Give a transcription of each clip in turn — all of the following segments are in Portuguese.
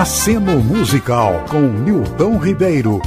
Aceno Musical com Milton Ribeiro.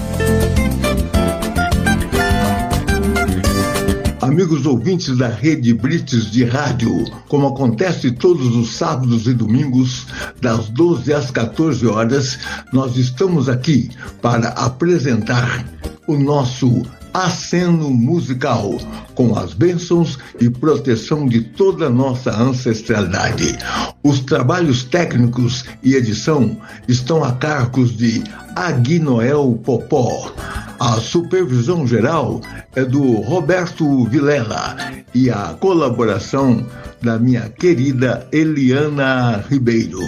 Amigos ouvintes da Rede Brites de Rádio, como acontece todos os sábados e domingos, das 12 às 14 horas, nós estamos aqui para apresentar o nosso aceno musical, com as bênçãos e proteção de toda a nossa ancestralidade. Os trabalhos técnicos e edição estão a cargos de Aguinoel Popó. A supervisão geral é do Roberto Vilela e a colaboração da minha querida Eliana Ribeiro.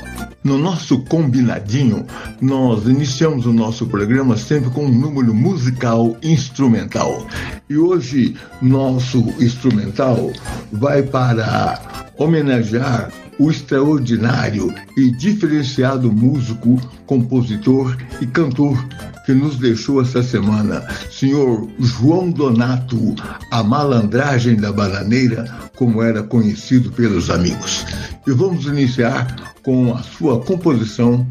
No nosso combinadinho, nós iniciamos o nosso programa sempre com um número musical instrumental. E hoje, nosso instrumental vai para homenagear o extraordinário e diferenciado músico, compositor e cantor que nos deixou essa semana, senhor João Donato, a malandragem da bananeira, como era conhecido pelos amigos. E vamos iniciar com a sua composição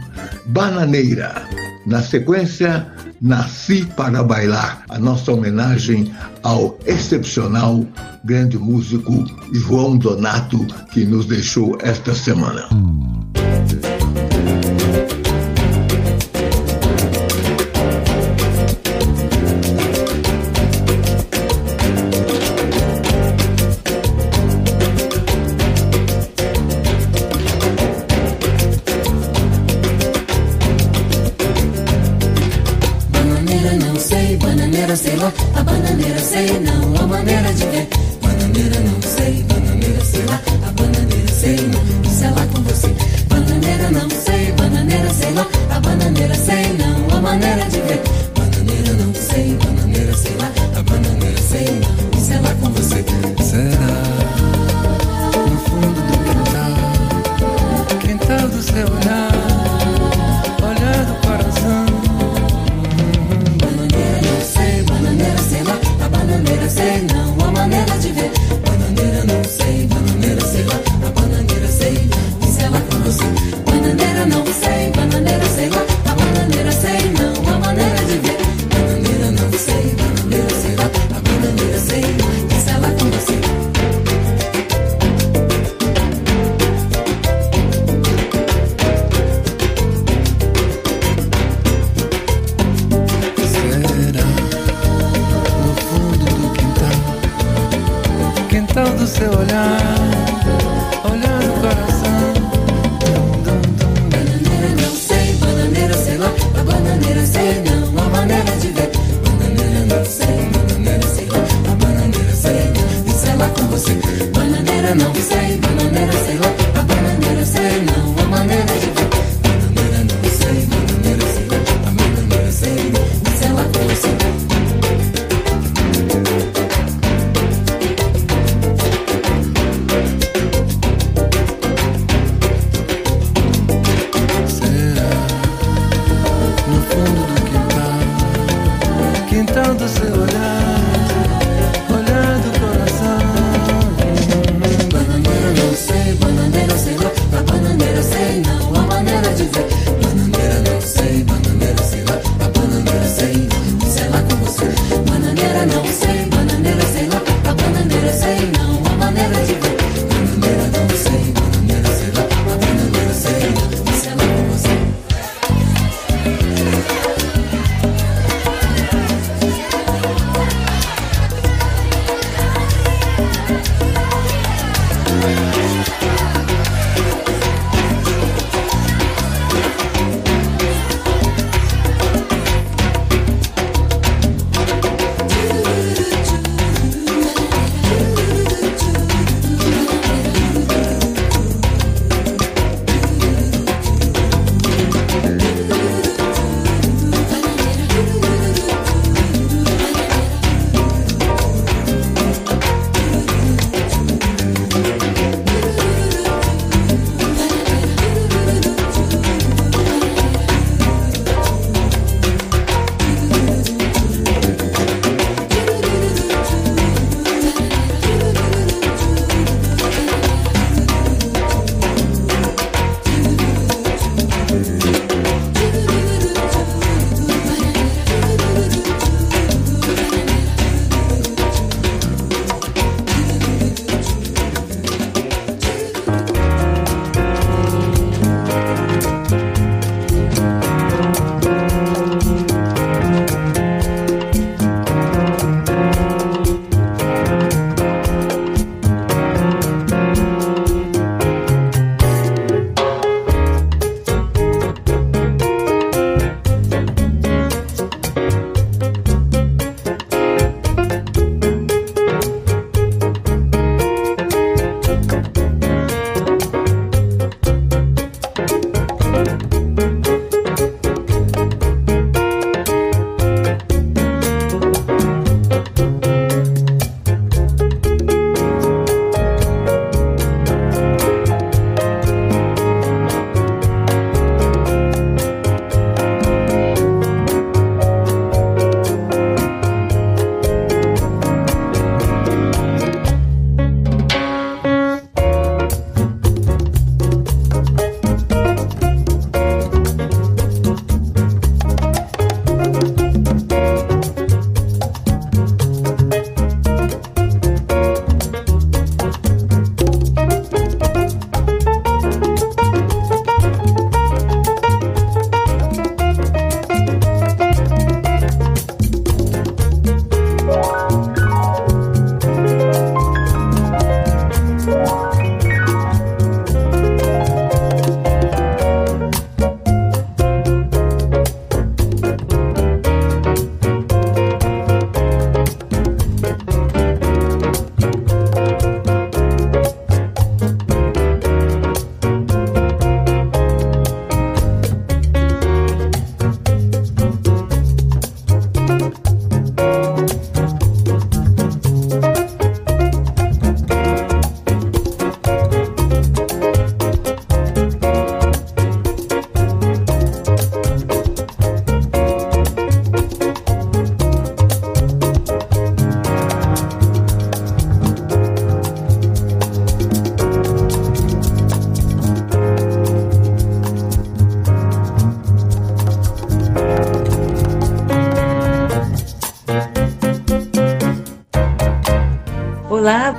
Bananeira. Na sequência, Nasci para Bailar, a nossa homenagem ao excepcional grande músico João Donato, que nos deixou esta semana.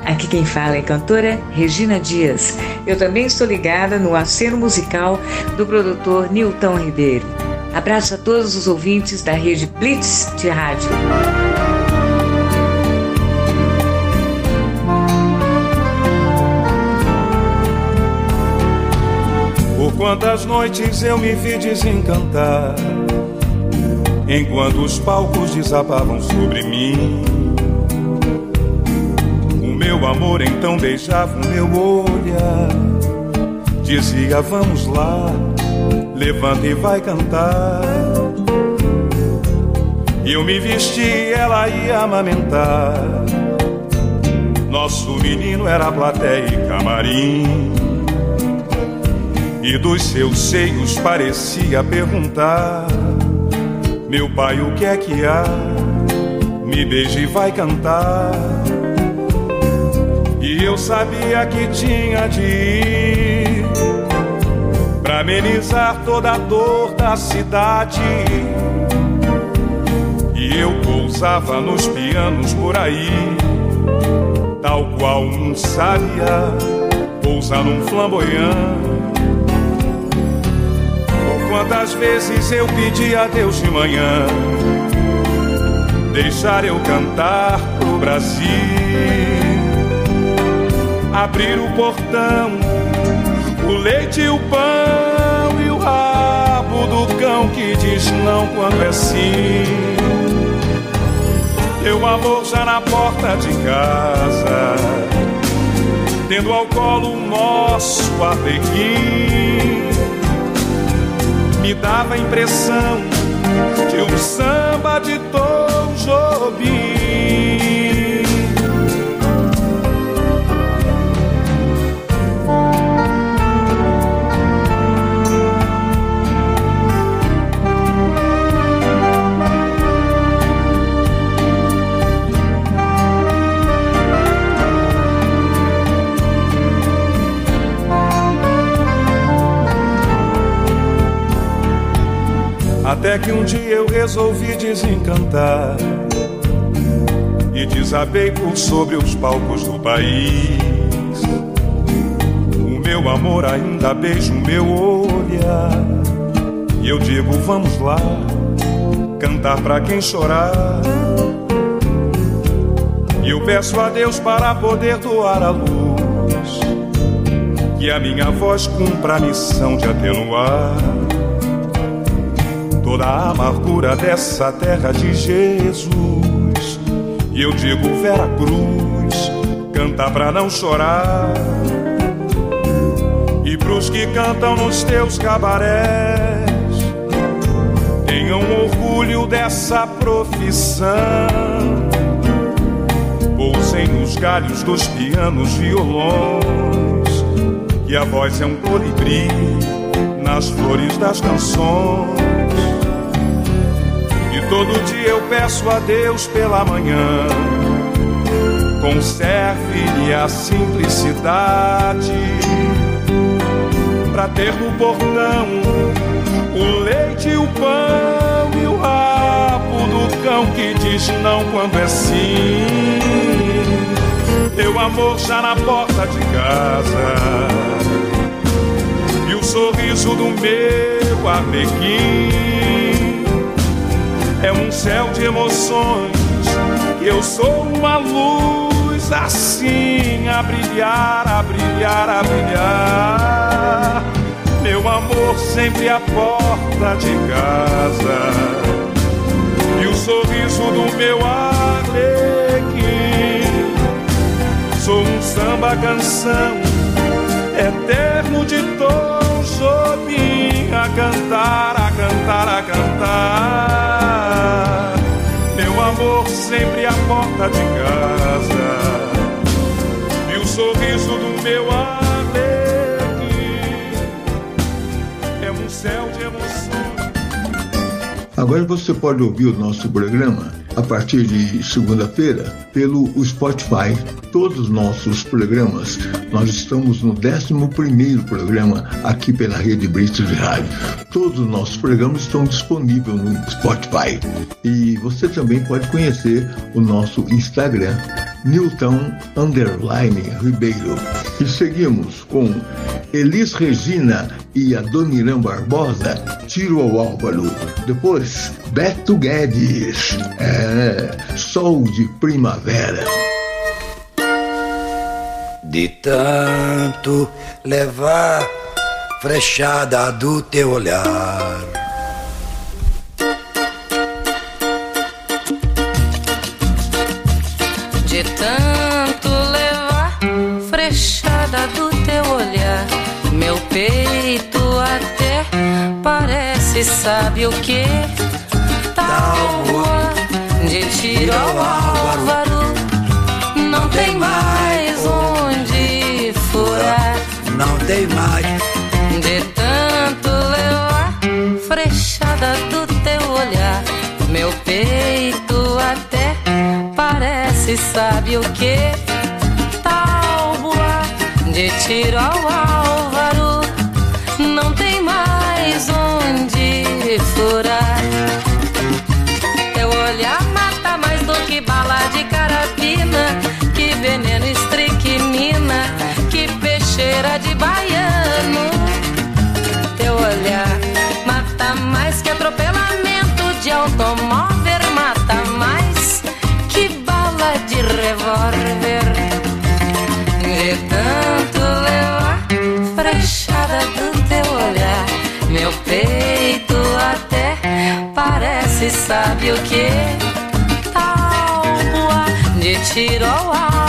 Aqui quem fala é cantora Regina Dias. Eu também estou ligada no aceno musical do produtor Nilton Ribeiro. Abraço a todos os ouvintes da rede Blitz de rádio. Por quantas noites eu me vi desencantar, enquanto os palcos desabavam sobre mim. Meu amor então beijava o meu olhar, dizia: Vamos lá levanta e vai cantar. Eu me vesti, ela ia amamentar. Nosso menino era plateia e camarim. E dos seus seios parecia perguntar: Meu pai, o que é que há? Me beije e vai cantar. Eu sabia que tinha de ir para amenizar toda a dor da cidade. E eu pousava nos pianos por aí, tal qual um sábia pousa num flamboyant. Por quantas vezes eu pedi a Deus de manhã deixar eu cantar pro Brasil, abrir o portão, o leite e o pão do cão que diz não quando é sim. Teu amor já na porta de casa, tendo ao colo o nosso arlequim, me dava a impressão de um samba de Tom Jobim. Até que um dia eu resolvi desencantar e desabei por sobre os palcos do país. O meu amor ainda beija o meu olhar e eu digo: vamos lá, cantar pra quem chorar. E eu peço a Deus para poder doar a luz, que a minha voz cumpra a missão de atenuar toda a amargura dessa terra de Jesus. E eu digo, Vera Cruz, canta pra não chorar. E pros que cantam nos teus cabarés, tenham orgulho dessa profissão. Pousem nos galhos dos pianos, violões, e a voz é um colibri nas flores das canções. Todo dia eu peço a Deus pela manhã, conserve-lhe a simplicidade, para ter no portão o leite o pão e o rabo do cão que diz não quando é sim. Teu amor já na porta de casa. E o sorriso do meu arlequim é um céu de emoções. Eu sou uma luz assim a brilhar, a brilhar, a brilhar. Meu amor sempre à porta de casa. E o sorriso do meu arlequim. Sou um samba canção eterno de Tom Jobim a cantar, a cantar, a cantar amor sempre à porta de casa e o sorriso do meu alegre é um céu de emoção. Agora você pode ouvir o nosso programa a partir de segunda-feira pelo Spotify. Todos os nossos programas, nós estamos no 11 programa aqui pela Rede Brito de Rádio. Todos os nossos programas estão disponíveis no Spotify. E você também pode conhecer o nosso Instagram Newton Underline Ribeiro. E seguimos com Elis Regina e Adoniran Barbosa, Tiro ao Álvaro. Depois, Beto Guedes, é, Sol de Primavera. De tanto levar frechada do teu olhar. Parece, sabe o que? Tábua de tiro ao álvaro, não tem mais onde furar. Não tem mais De tanto levar frechada do teu olhar, meu peito até parece, sabe o que? Tábua de tiro ao álvaro, veneno estricnina, que peixeira de baiano. Teu olhar mata mais que atropelamento de automóvel, mata mais que bala de revólver. De tanto levar frechada do teu olhar, meu peito até parece, sabe o que? Tábua de tiro ao álvaro,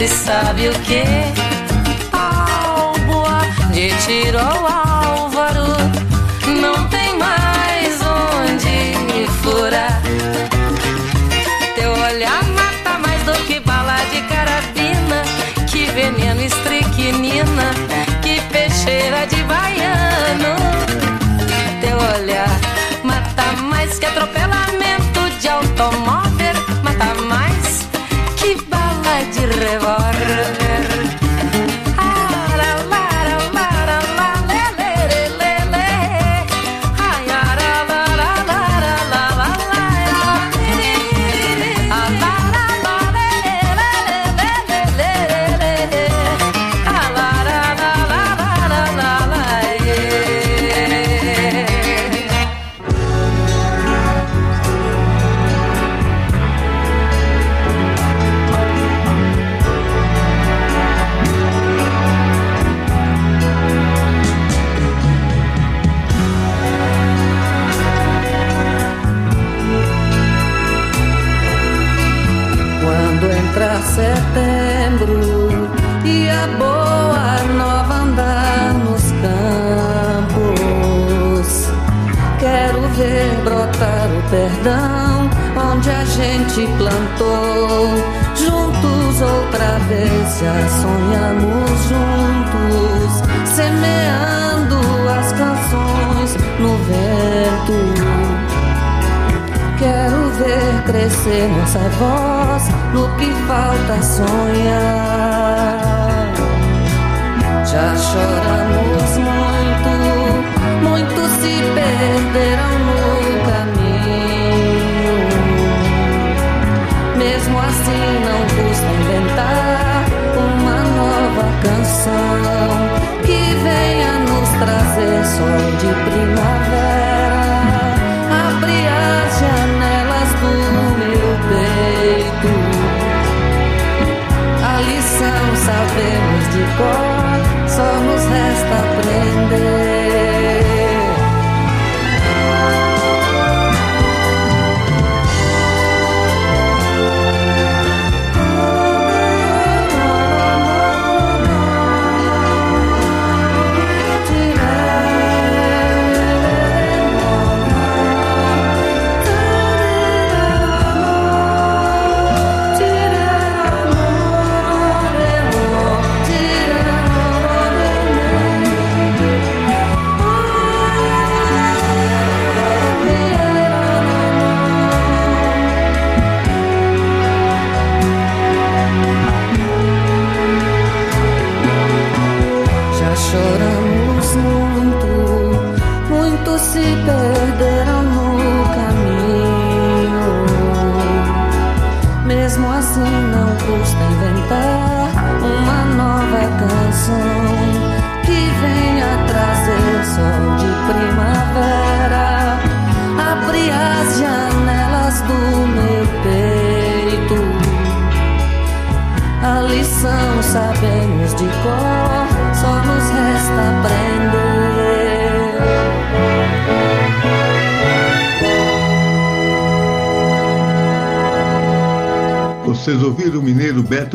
parece, sabe o que? Tábua de tiro ao álvaro, não tem mais onde furar. Teu olhar mata mais do que bala de carabina, que veneno estricnina, que peixeira de baiano.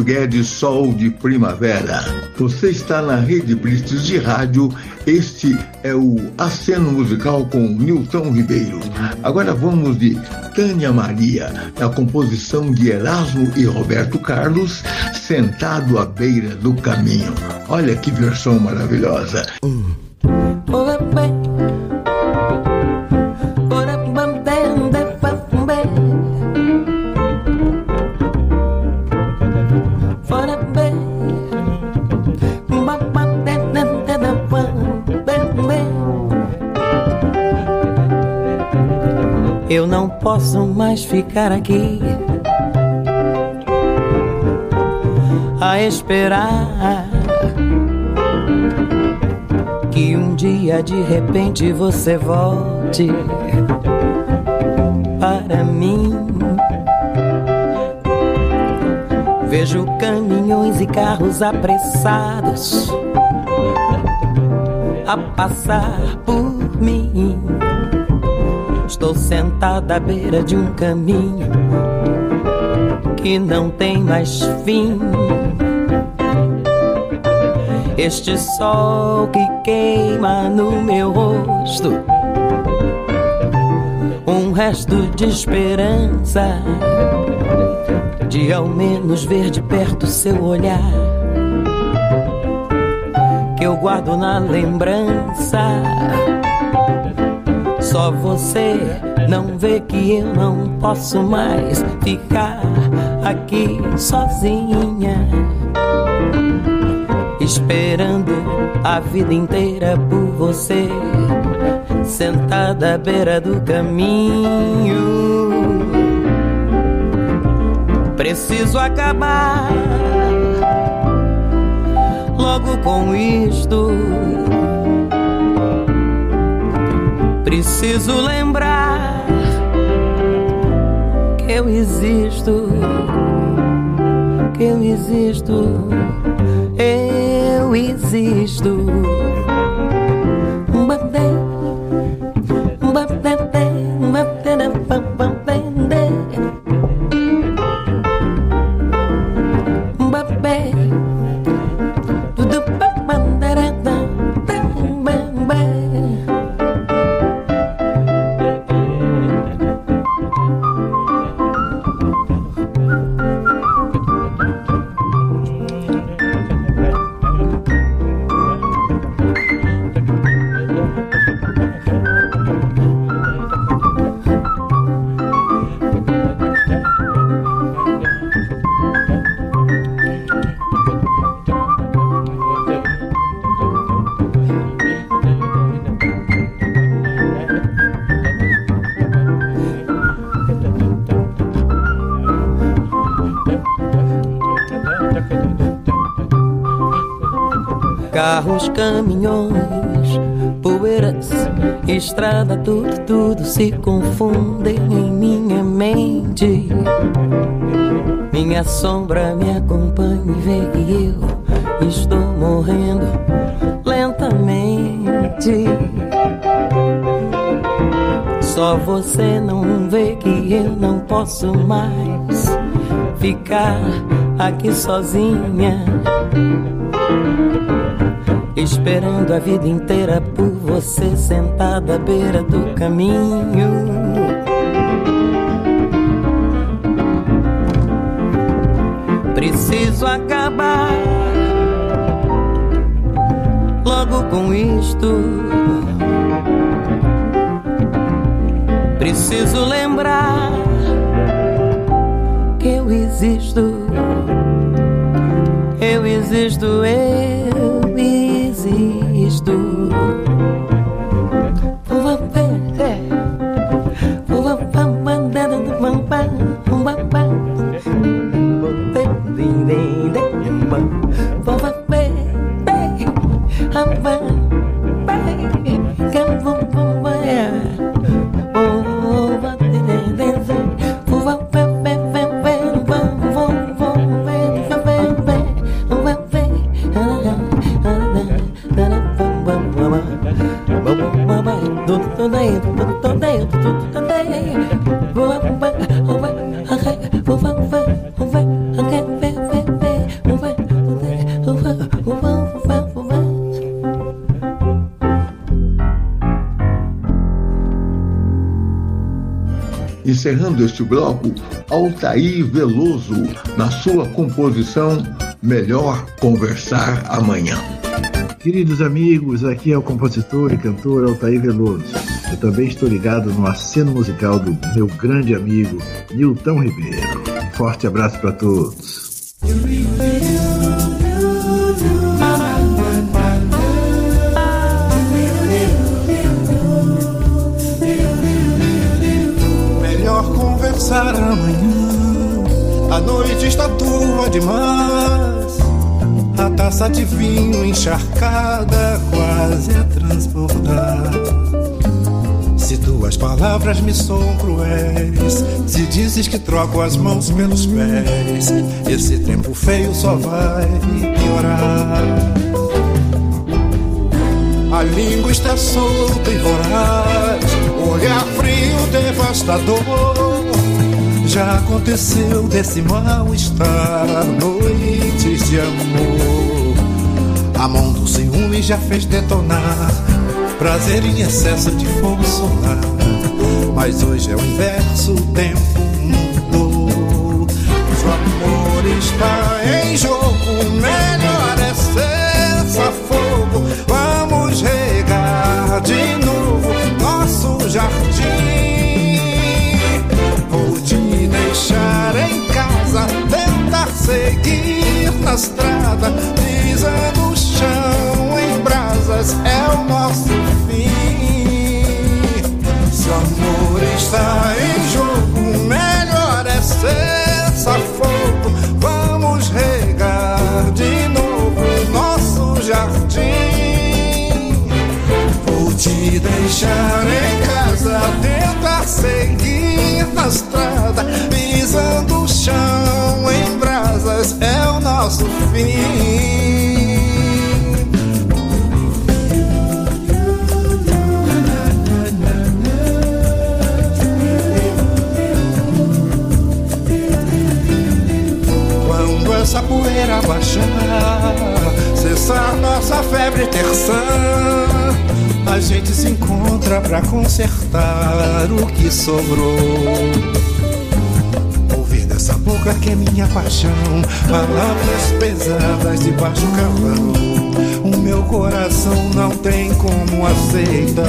Guedes, Sol de Primavera. Você está na Rede Blitz de Rádio. Este é o Aceno Musical com Nilton Ribeiro. Agora vamos de Tânia Maria, na composição de Erasmo e Roberto Carlos, Sentado à Beira do Caminho. Olha que versão maravilhosa. Eu não posso mais ficar aqui a esperar que um dia de repente você volte para mim. Vejo caminhões e carros apressados a passar por mim. Estou sentada à beira de um caminho que não tem mais fim. Este sol que queima no meu rosto, um resto de esperança, de ao menos ver de perto seu olhar, que eu guardo na lembrança. Só você não vê que eu não posso mais ficar aqui sozinha. Esperando a vida inteira por você, sentada à beira do caminho. Preciso acabar logo com isto. Preciso lembrar que eu existo, que eu existo, eu existo. Carros, caminhões, poeiras, estrada, tudo, tudo se confundem em minha mente. Minha sombra me acompanha e vê que eu estou morrendo lentamente. Só você não vê que eu não posso mais ficar aqui sozinha. Esperando a vida inteira por você sentada à beira do caminho. Preciso acabar logo com isto. Preciso lembrar que eu existo. Eu existo, eu existo. Encerrando este bloco, Altair Veloso, na sua composição Melhor Conversar Amanhã. Queridos amigos, aqui é o compositor e cantor Altair Veloso. Eu também estou ligado no aceno musical do meu grande amigo Nilton Ribeiro. Forte abraço para todos. Taça de vinho encharcada quase a transbordar. Se tuas palavras me são cruéis, se dizes que troco as mãos pelos pés, esse tempo feio só vai piorar. A língua está solta e voraz, olhar frio devastador. Já aconteceu desse mal-estar, noites de amor. A mão do ciúme já fez detonar prazer em excesso de fogo solar. Mas hoje é o inverso, o tempo mudou. O amor está em jogo, melhor é cessar fogo. Vamos regar de novo nosso jardim. Vou te deixar em seguir na estrada, pisando o chão em brasas. É o nosso fim. Se o amor está em jogo, melhor é cessar fogo. Vamos regar de novo nosso jardim. Vou te deixar em casa, tentar seguir na estrada, pisando o chão É o nosso fim. Quando essa poeira baixar, cessar nossa febre terçã, a gente se encontra pra consertar o que sobrou. Boca que é minha paixão, palavras pesadas de baixo calão. O meu coração não tem como aceitar.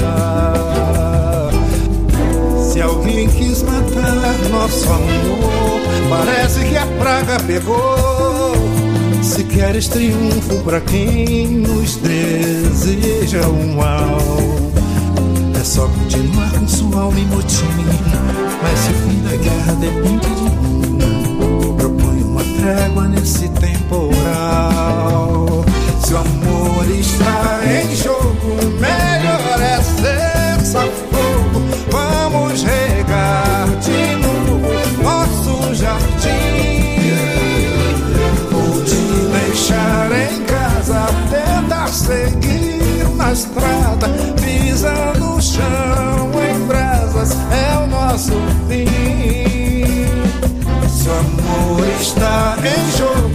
Se alguém quis matar nosso amor, parece que a praga pegou. Se queres triunfo pra quem nos deseja o mal, é só continuar com sua alma em motim. Mas se o fim da guerra depende trégua nesse temporal. Se o amor está em jogo, está em jogo,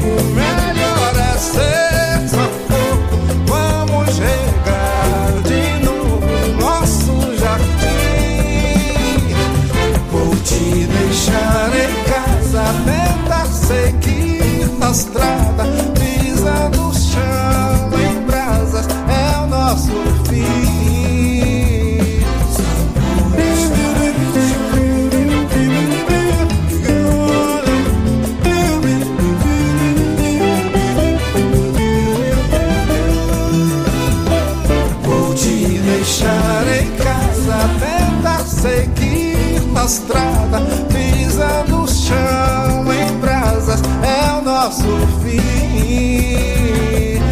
estrada, pisando o chão em brasas. É o nosso fim.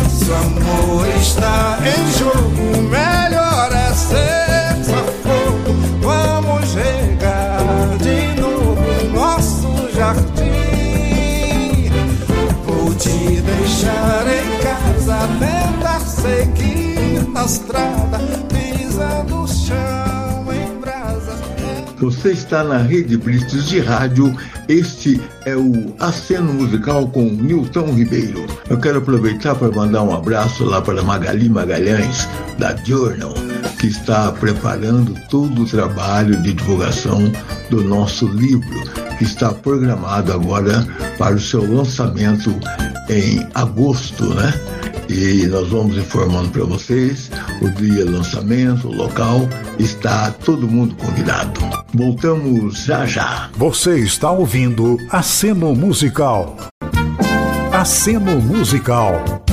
Se o amor está em jogo, melhor é cessar fogo. Vamos regar de novo nosso jardim. Vou te deixar em casa, tentar seguir na estrada, pisando chão. Você está na Rede Blitz de Rádio. Este é o Aceno Musical com Nilton Ribeiro. Eu quero aproveitar para mandar um abraço lá para Magali Magalhães, da Journal, que está preparando todo o trabalho de divulgação do nosso livro, que está programado agora para o seu lançamento em agosto, né? E nós vamos informando para vocês o dia lançamento, o local, está todo mundo convidado. Voltamos já já. Você está ouvindo Aceno Musical. Aceno Musical.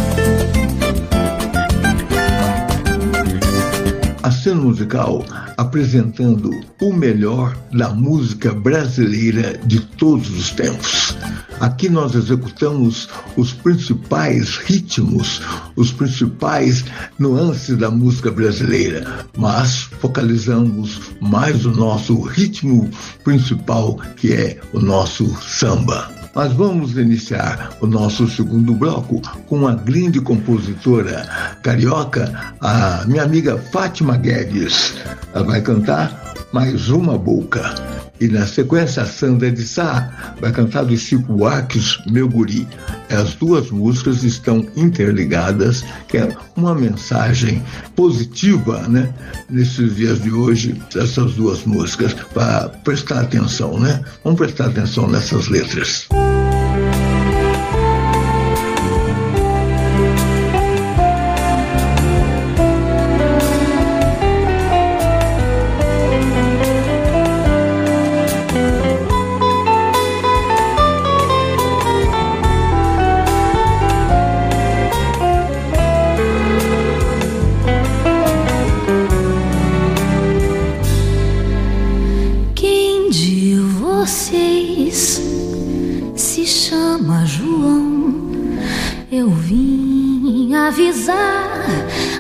Aceno Musical apresentando o melhor da música brasileira de todos os tempos. Aqui nós executamos os principais ritmos, os principais nuances da música brasileira, mas focalizamos mais o nosso ritmo principal, que é o nosso samba. Mas vamos iniciar o nosso segundo bloco com uma grande compositora carioca, a minha amiga Fátima Guedes. Ela vai cantar Mais Uma Boca. E na sequência, a Sandra de Sá vai cantar do Chico Buarques, Meu Guri. As duas músicas estão interligadas, que é uma mensagem positiva, né? Nesses dias de hoje, essas duas músicas, para prestar atenção, né? Vamos prestar atenção nessas letras. Quem avisar.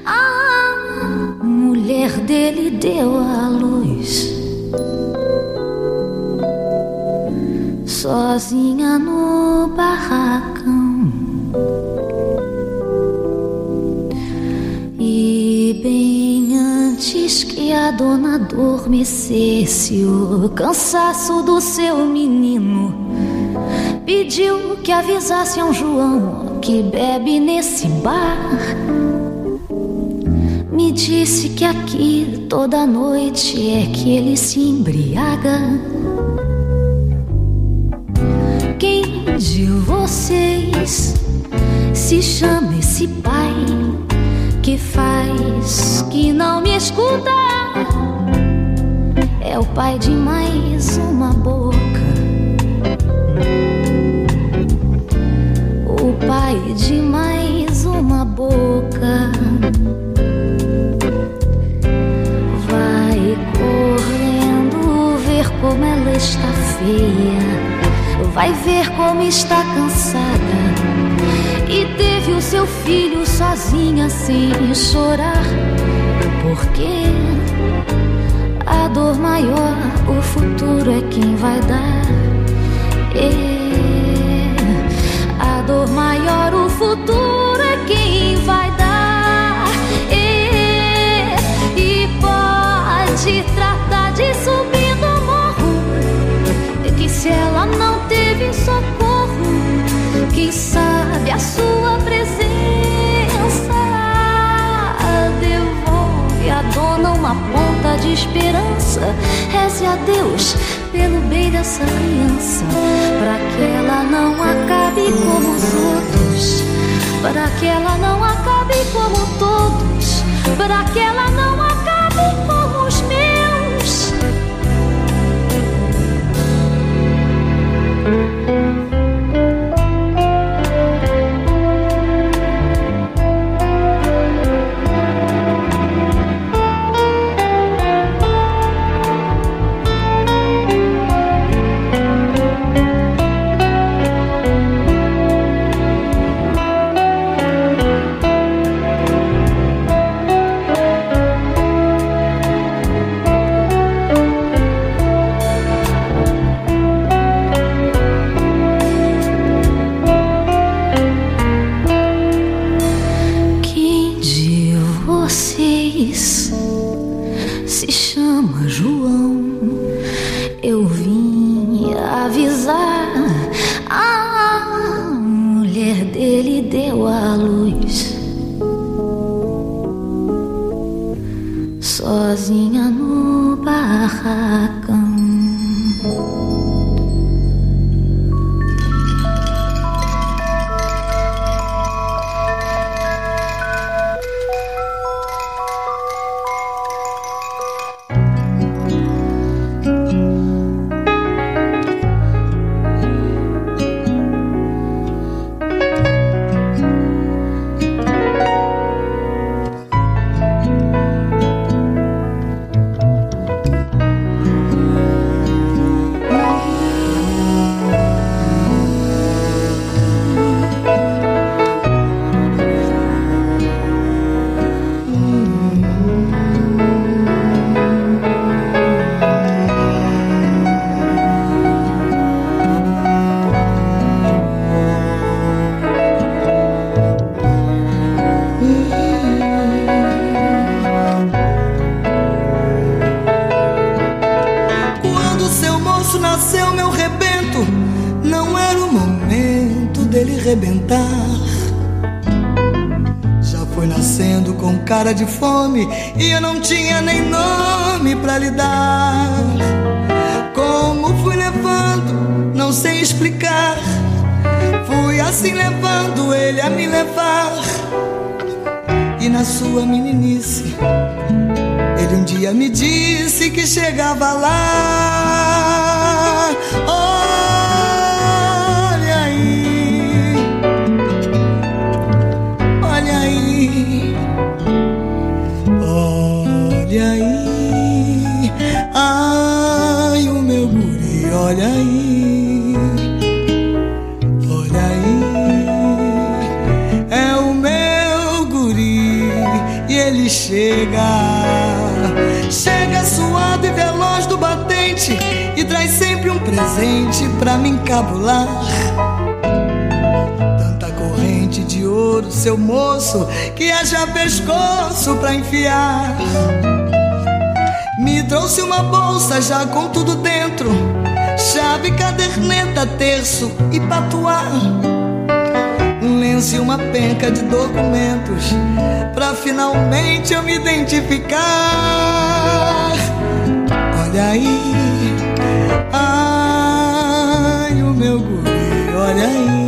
A mulher dele deu à luz. Sozinha no barracão. E bem antes que a dona adormecesse, o cansaço do seu menino pediu que avisasse a um João que bebe nesse bar. Me disse que aqui toda noite é que ele se embriaga. Quem de vocês se chama esse pai que faz que não me escuta? É o pai de mais uma boca. O pai de mais uma boca. Vai correndo ver como ela está feia. Vai ver como está cansada. E teve o seu filho sozinha sem chorar. Porque a dor maior, o futuro é quem vai dar. A dor maior, o futuro é quem vai dar. É, e pode tratar de subir no morro. É que se ela não teve socorro, quem sabe a sua presença devolve a dona uma ponta de esperança. Reze a Deus pelo bem dessa criança, para que ela não acabe como os outros, para que ela não acabe como todos, para que ela não acabe como presente pra me encabular. Tanta corrente de ouro, seu moço, que haja pescoço pra enfiar. Me trouxe uma bolsa já com tudo dentro, chave, caderneta, terço e patuá. Um lenço e uma penca de documentos Pra finalmente eu me identificar Olha aí olha aí.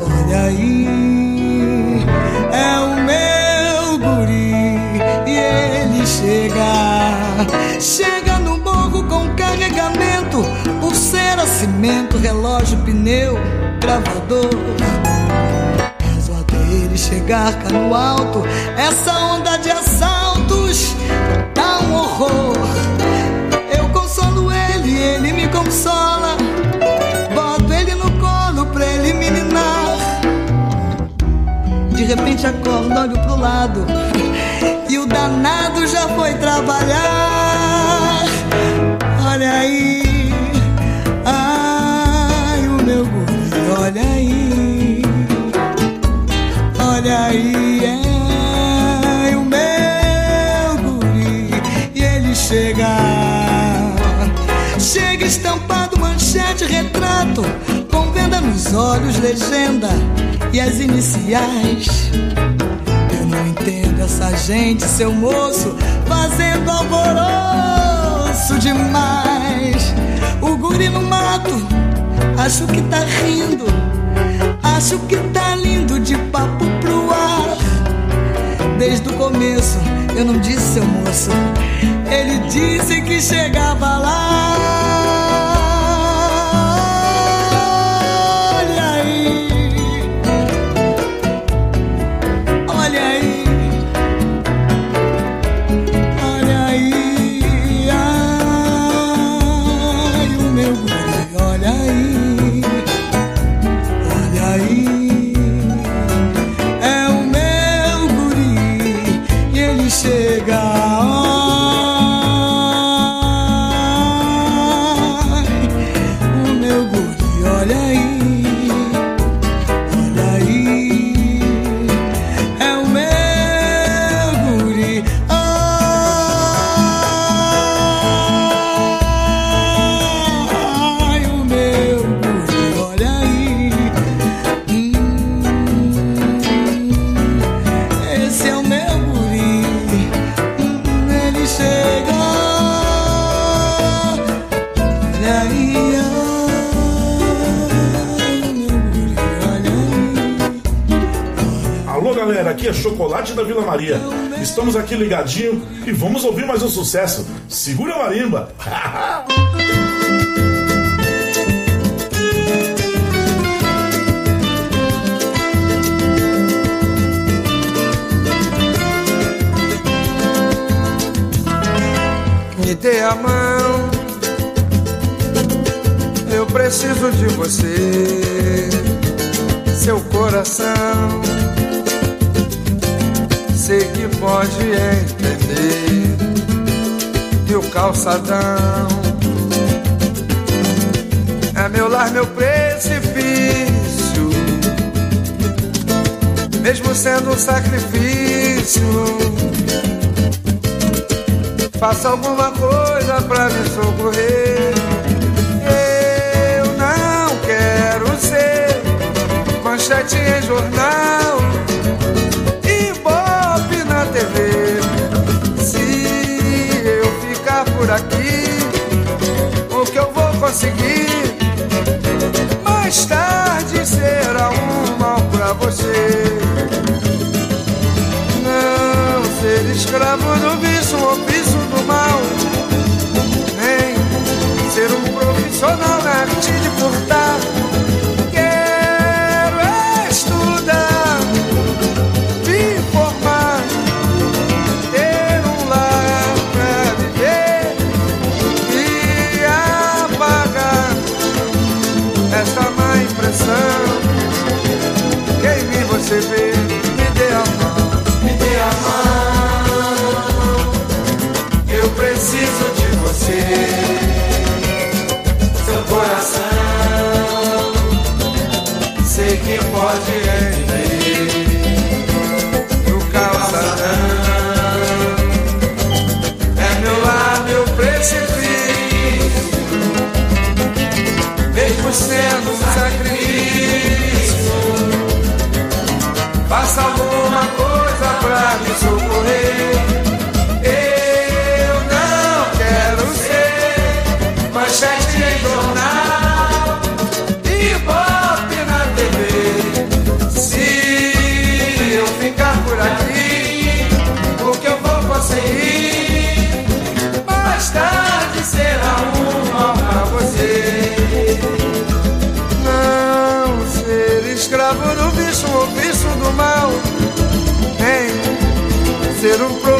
Olha aí. É o meu guri E ele chega. Chega no morro com carregamento Pulseira, cimento, relógio, pneu Gravador. Rezo até ele chegar cá no alto. Essa onda de assaltos Dá um horror De repente acordo, olho pro lado. E o danado já foi trabalhar. Olha aí. Ai, o meu guri, olha aí. Olha aí, é o meu guri. E ele chega. Chega estampado, manchete, retrato. Com venda nos olhos, legenda E as iniciais. Eu não entendo essa gente, seu moço Fazendo alvoroço demais. O guri no mato Acho que tá rindo. Acho que tá lindo de papo pro ar. Desde o começo eu não disse seu moço. Ele disse que chegava lá Estamos aqui ligadinho e vamos ouvir mais um sucesso. Segura a marimba! Me dê a mão, eu preciso de você, seu coração. Sei que pode entender que o calçadão é meu lar, meu precipício, mesmo sendo um sacrifício. Faça alguma coisa pra me socorrer. Eu não quero ser manchete em jornal por aqui, o que eu vou conseguir? Mais tarde será um mal pra você. Não ser escravo do vício ou vício do mal. Nem ser um profissional na arte de furtar. Você. Seu coração, sei que pode entender. No calçadão, é meu lar, meu precipício. Mesmo sendo um sacrifício, faça alguma coisa pra me socorrer. Nem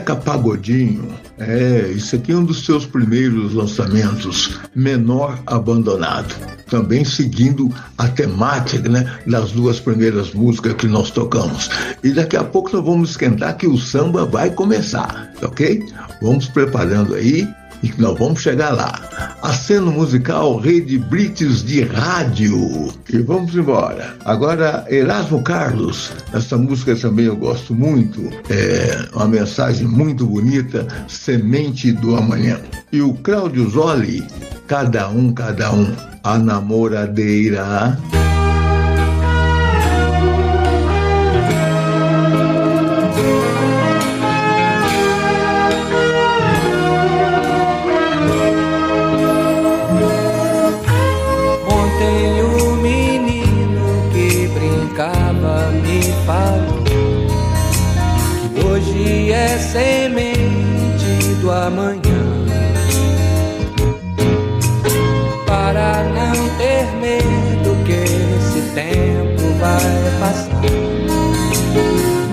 Zeca Pagodinho. É, isso aqui é um dos seus primeiros lançamentos, Menor Abandonado. Também seguindo a temática né, das duas primeiras músicas que nós tocamos. E daqui a pouco nós vamos esquentar que o samba vai começar, ok? Vamos preparando aí e que nós vamos chegar lá. Aceno musical Rede Brites de Rádio. E vamos embora. Agora, Erasmo Carlos. Essa música também eu gosto muito. É uma mensagem muito bonita. Semente do Amanhã. E o Cláudio Zoli. Cada um, cada um. A namoradeira. Semente do amanhã. Para não ter medo que esse tempo vai passar.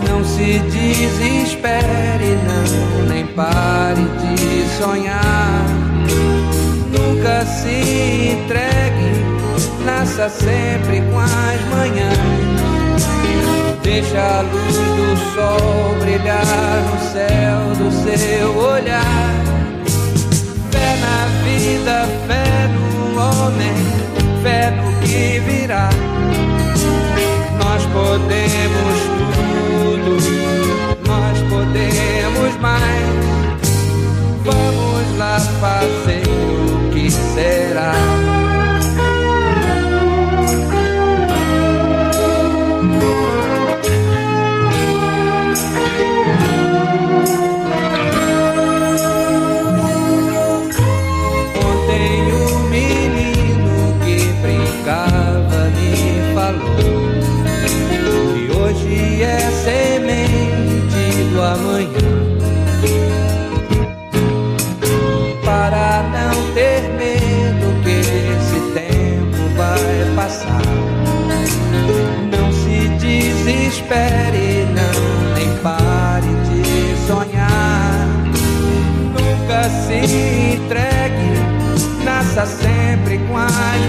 Não se desespere, não, nem pare de sonhar. Nunca se entregue, nasça sempre com as manhãs. Deixa a luz do sol brilhar no céu do seu olhar. Fé na vida, fé no homem, fé no que virá. Nós podemos tudo, nós podemos mais. Vamos lá fazer o que será.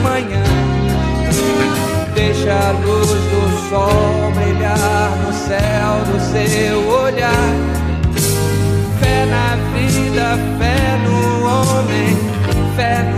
manhã. Deixa a luz do sol brilhar no céu do seu olhar. Fé na vida, fé no homem, fé no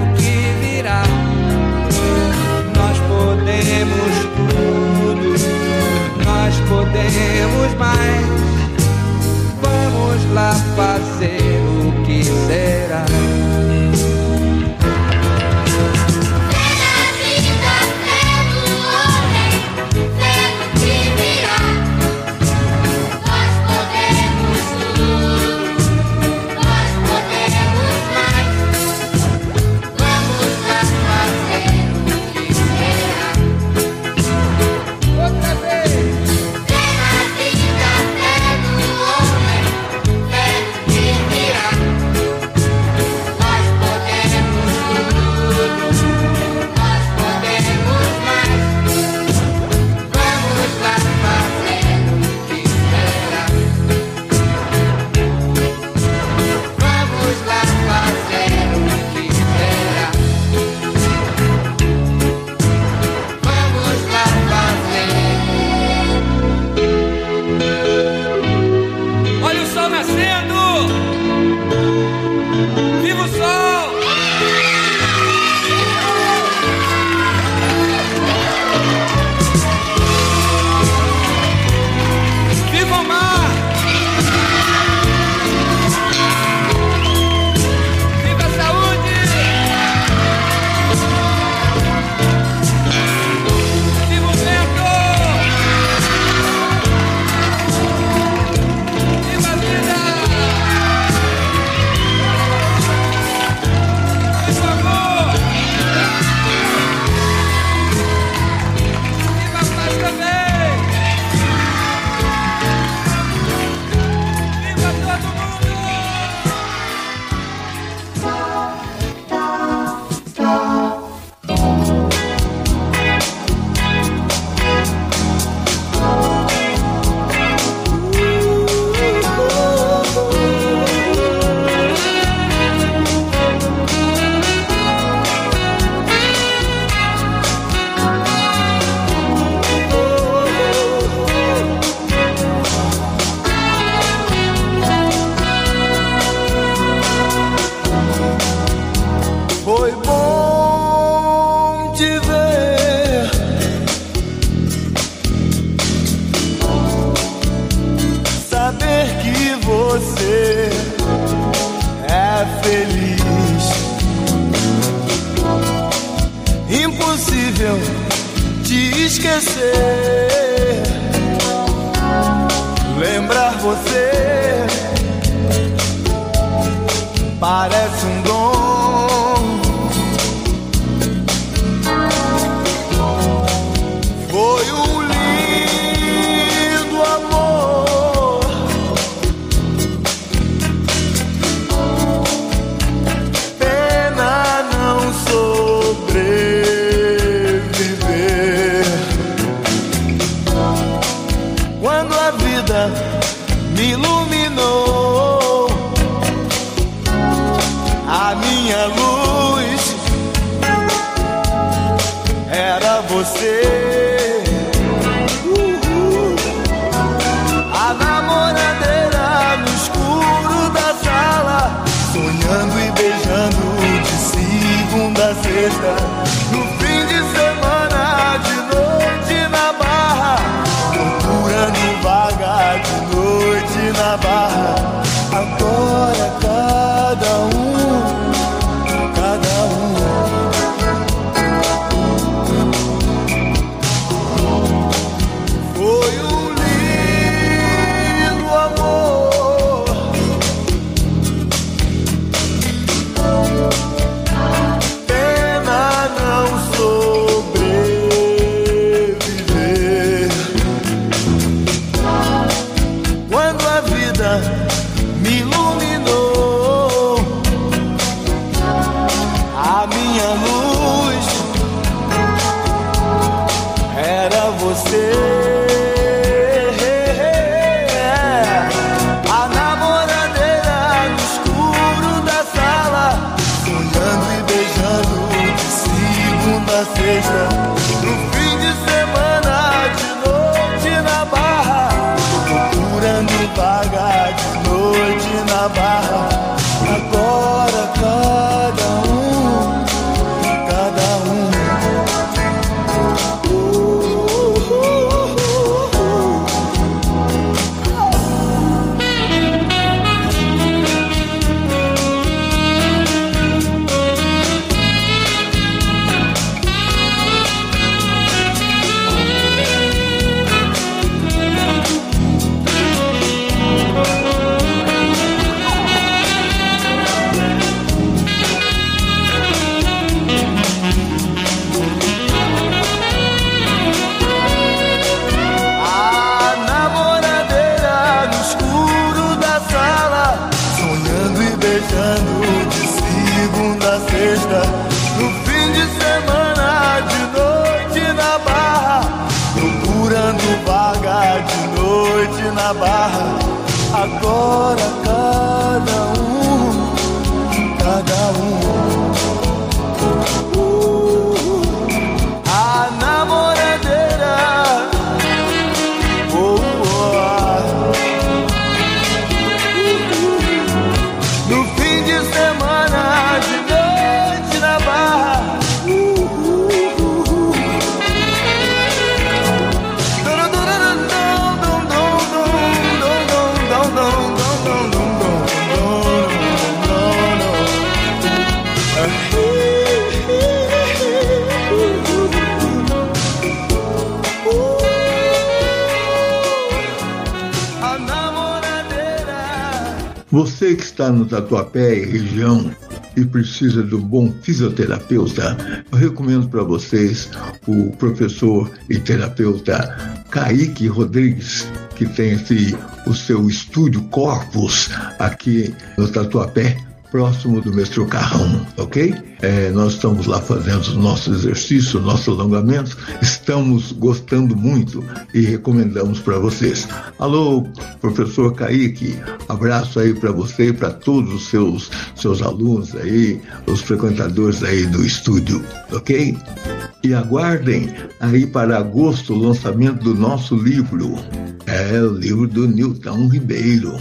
precisa um bom fisioterapeuta, eu recomendo para vocês o professor e terapeuta Kaique Rodrigues, que tem esse, o seu estúdio Corpus aqui no Tatuapé, próximo do Mestre Carrão, ok? É, nós estamos lá fazendo os nossos exercícios, nossos alongamentos, estamos gostando muito e recomendamos para vocês. Alô, professor Kaique, abraço aí para você e para todos os seus, seus alunos aí, os frequentadores aí do estúdio, ok? E aguardem aí para agosto o lançamento do nosso livro. É o livro do Nilton Ribeiro.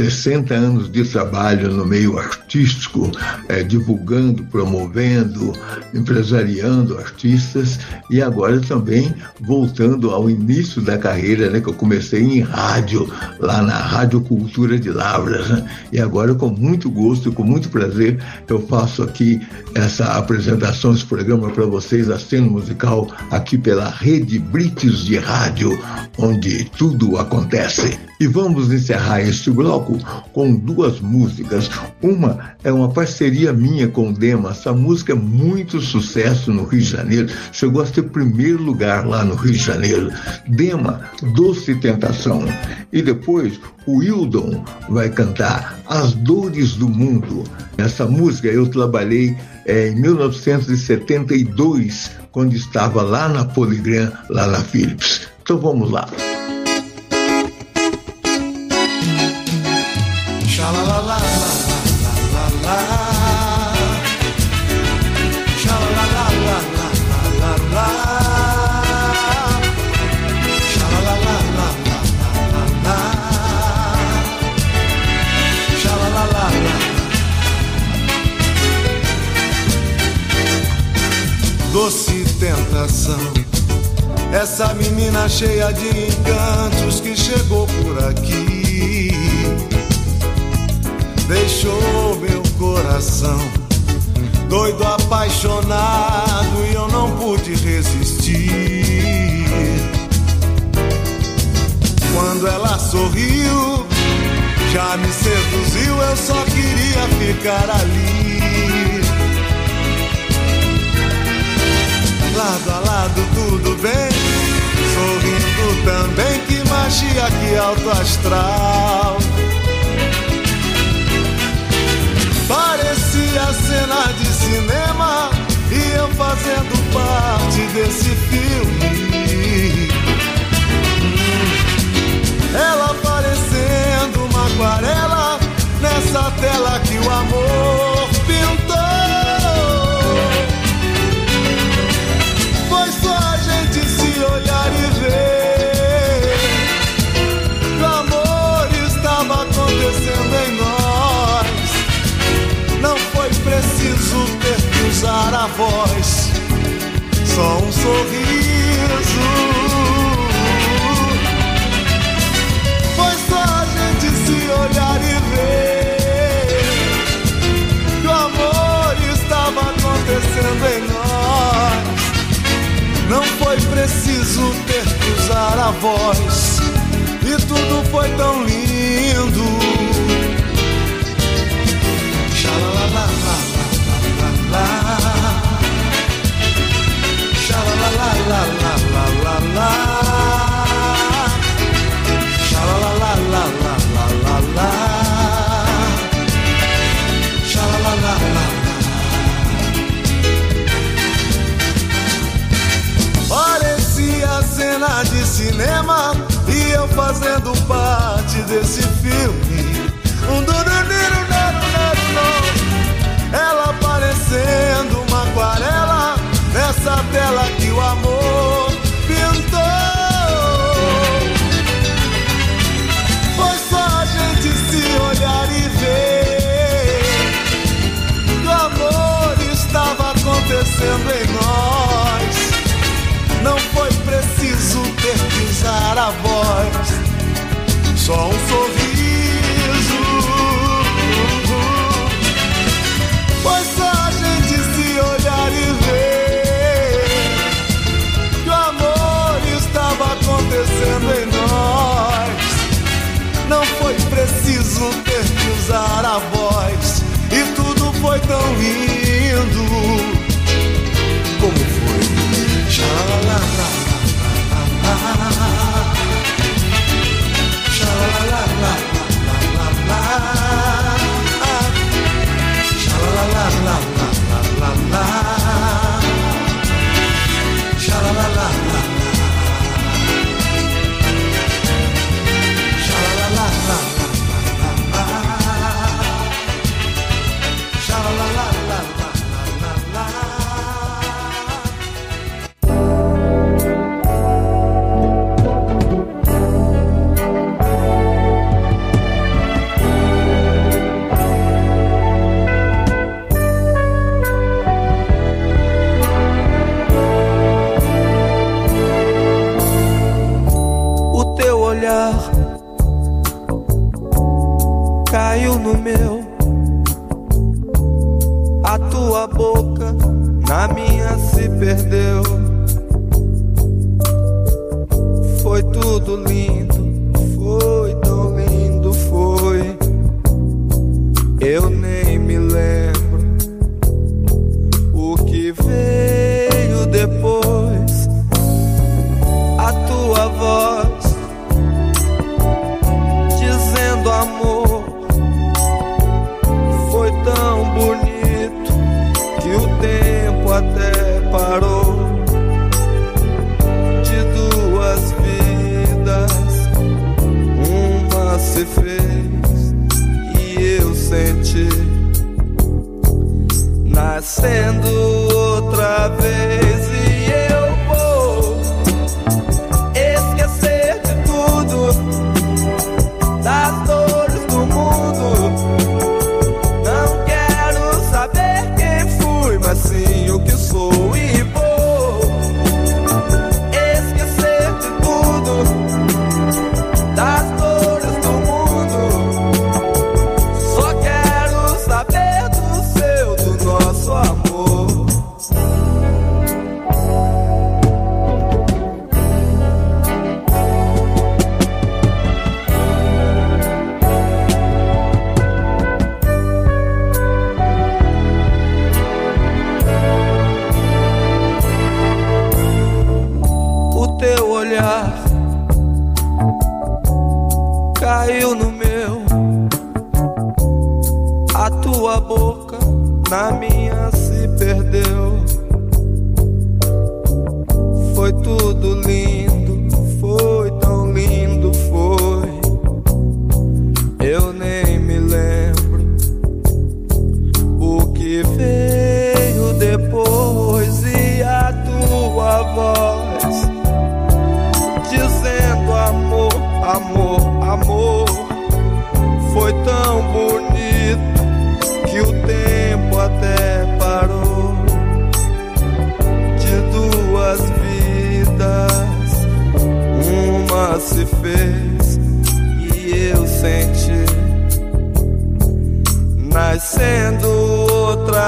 60 anos de trabalho no meio artístico, eh, divulgando, promovendo, empresariando artistas e agora também voltando ao início da carreira, né, que eu comecei em rádio, lá na Rádio Cultura de Lavras. né? E agora, com muito gosto e com muito prazer, eu faço aqui essa apresentação, esse programa para vocês, a cena musical, aqui pela Rede Brites de Rádio, onde tudo acontece. E vamos encerrar este bloco com duas músicas. Uma é uma parceria minha com o Dema. Essa música é muito sucesso no Rio de Janeiro. Chegou a ser primeiro lugar lá no Rio de Janeiro. Dema, Doce Tentação. E depois o Wildon vai cantar As Dores do Mundo. Essa música eu trabalhei eh, em 1972, quando estava lá na Poligram, lá na Philips. Então vamos lá. Tentação, essa menina cheia de encantos que chegou por aqui deixou meu coração doido, apaixonado e eu não pude resistir. Quando ela sorriu, já me seduziu, eu só queria ficar ali. Lado a lado tudo bem, sorrindo também, que magia, que alto astral. Parecia cena de cinema e eu fazendo parte desse filme. Ela parecendo uma aquarela nessa tela que o amor voz, só um sorriso. Foi só a gente se olhar e ver que o amor estava acontecendo em nós. Não foi preciso ter que usar a voz, e tudo foi tão lindo. desse filme. só um sorriso.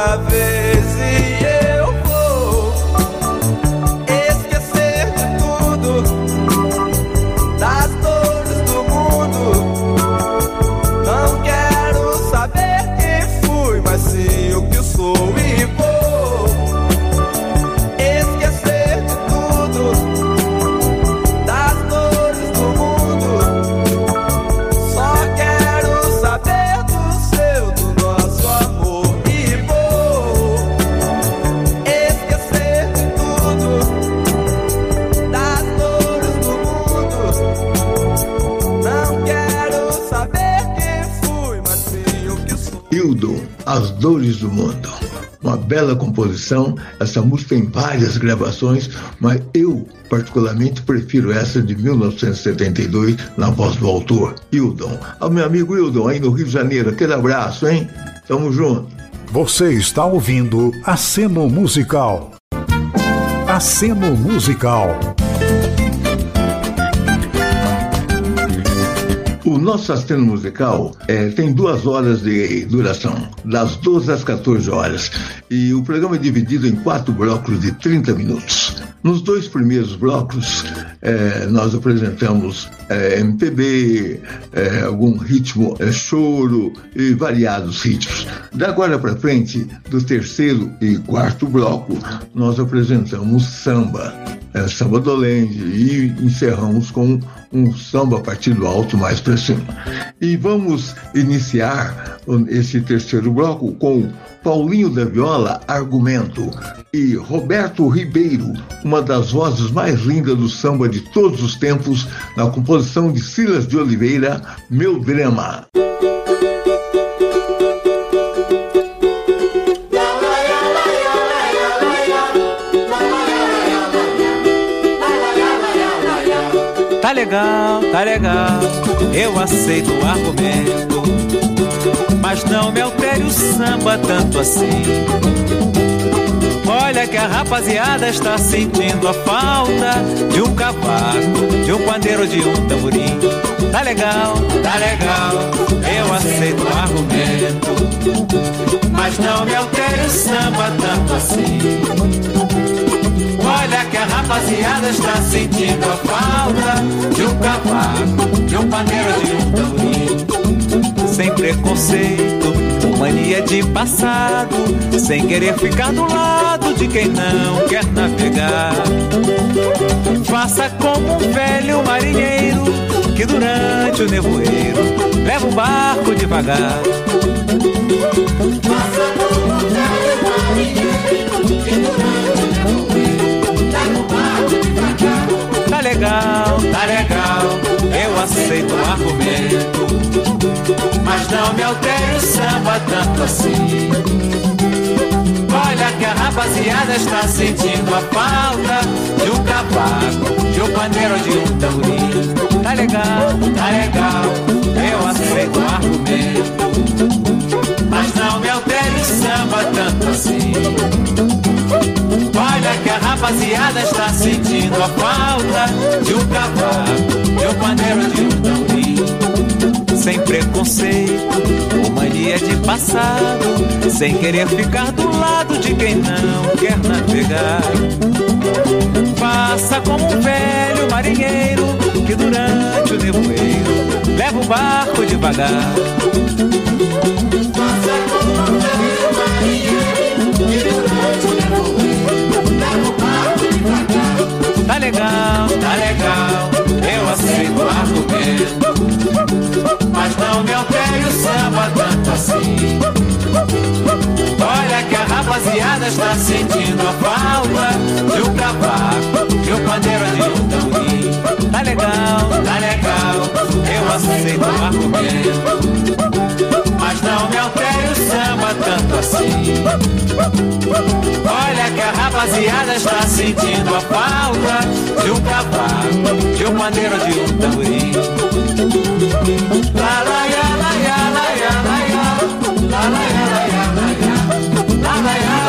Love. Bela composição, essa música tem várias gravações, mas eu particularmente prefiro essa de 1972, na voz do autor, Hildon. Ao meu amigo Hildon, aí no Rio de Janeiro, aquele abraço, hein? Tamo junto. Você está ouvindo Aceno Musical. Aceno Musical. Nosso aceno musical é, tem duas horas de duração, das 12 às 14 horas. E o programa é dividido em quatro blocos de 30 minutos. Nos dois primeiros blocos, é, nós apresentamos é, MPB, é, algum ritmo choro e variados ritmos. Da agora para frente, do terceiro e quarto bloco, nós apresentamos samba, samba dolente e encerramos com um samba partido alto mais para cima. E vamos iniciar esse terceiro bloco com Paulinho da Viola, Argumento, e Roberto Ribeiro, uma das vozes mais lindas do samba de todos os tempos, na composição de Silas de Oliveira, Meu Drama. Tá legal, tá legal, eu aceito o argumento. Mas não me altere o samba tanto assim. Olha que a rapaziada está sentindo a falta de um cavaco, de um pandeiro, de um tamborim. Tá legal, tá legal, eu aceito o argumento. Mas não me altere o samba tanto assim. Olha que a rapaziada está sentindo a falta de um cavaco, de um pandeiro, de um tamborim. Sem preconceito, mania de passado, sem querer ficar do lado de quem não quer navegar. Faça como um velho marinheiro que durante o nevoeiro leva o barco devagar. Faça como um velho marinheiro que durante o nevoeiro leva o barco devagar. Tá legal, tá legal, eu aceito o argumento. Mas não me altere o samba tanto assim. Olha que a rapaziada está sentindo a falta de um cavaco, de um pandeiro, de um tamborim. Tá legal, tá legal, eu aceito o argumento. Mas não me altere o samba tanto assim. Olha que a rapaziada está sentindo a falta de um cavaco, de um pandeiro, de um tamborim sem preconceito ou mania de passado, sem querer ficar do lado de quem não quer navegar. Faça como um velho marinheiro que durante o nevoeiro leva o barco devagar. Mas não me altere o samba tanto assim. Olha que a rapaziada está sentindo a falta de um cavaco, de um pandeiro, de um. Tá legal, tá legal, eu aceito o argumento. Não me altere o samba tanto assim. Olha que a rapaziada está sentindo a falta de um cavaco, de um pandeiro, de um tamborim. La la ya la ya la ya la ya la la ya la ya la ya la la ya la ya la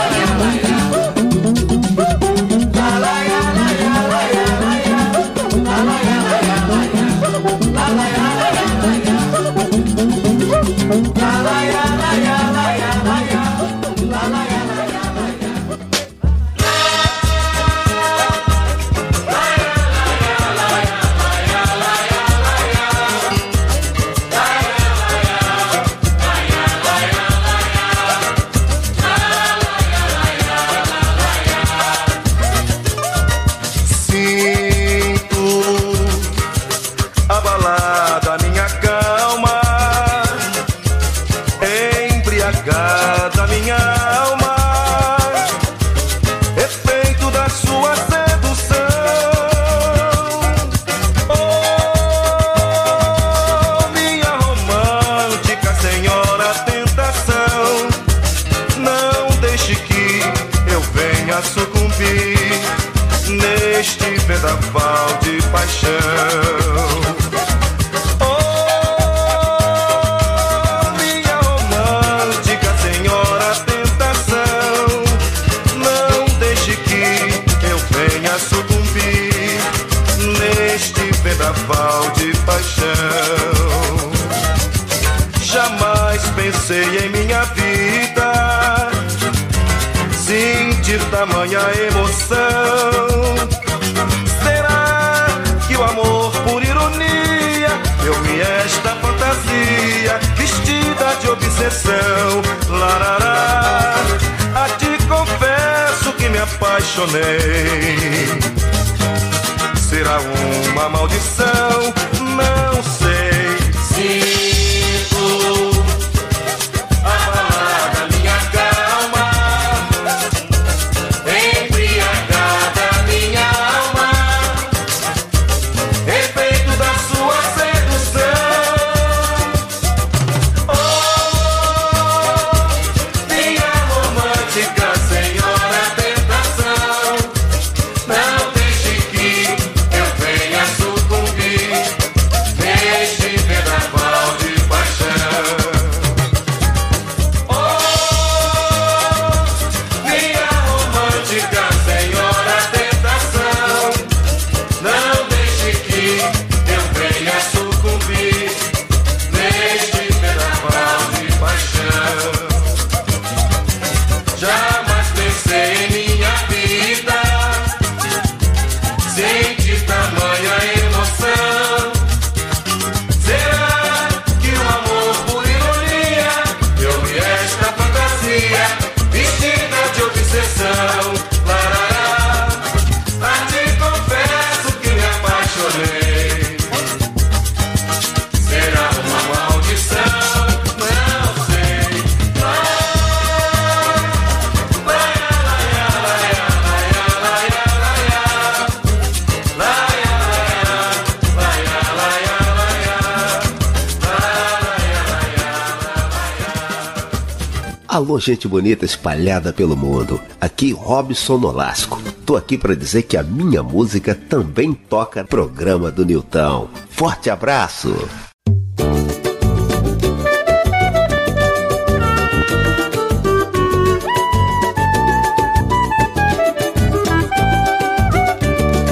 gente bonita espalhada pelo mundo. Aqui Robson Nolasco. Tô aqui para dizer que a minha música também toca programa do Nilton. Forte abraço.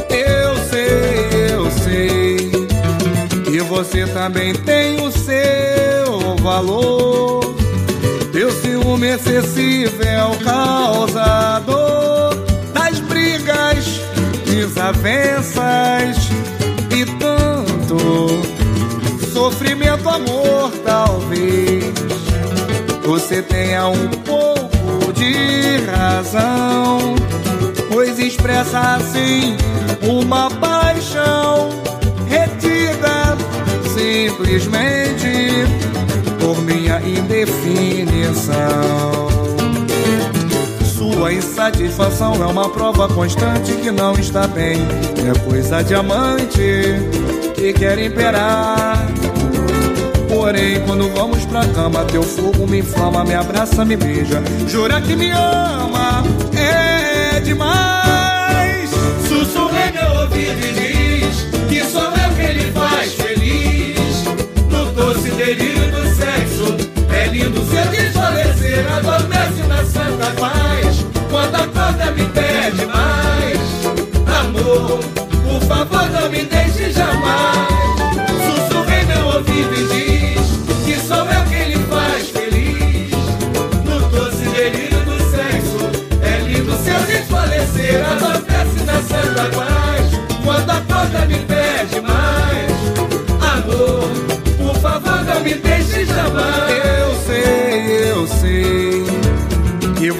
Eu sei, eu sei que você também tem o seu valor. Ciúme excessivo é o causador das brigas, desavenças e tanto sofrimento, amor, talvez você tenha um pouco de razão, pois expressa assim uma paixão retida simplesmente indefinição. Sua insatisfação é uma prova constante que não está bem. É coisa de amante que quer imperar. Porém, quando vamos pra cama, teu fogo me inflama, me abraça, me beija. Jura que me ama, é demais. Sussurra meu ouvido e diz que sou eu que ele faz feliz. No doce delírio do sexo, é lindo seu desfalecer. Adormece na santa paz,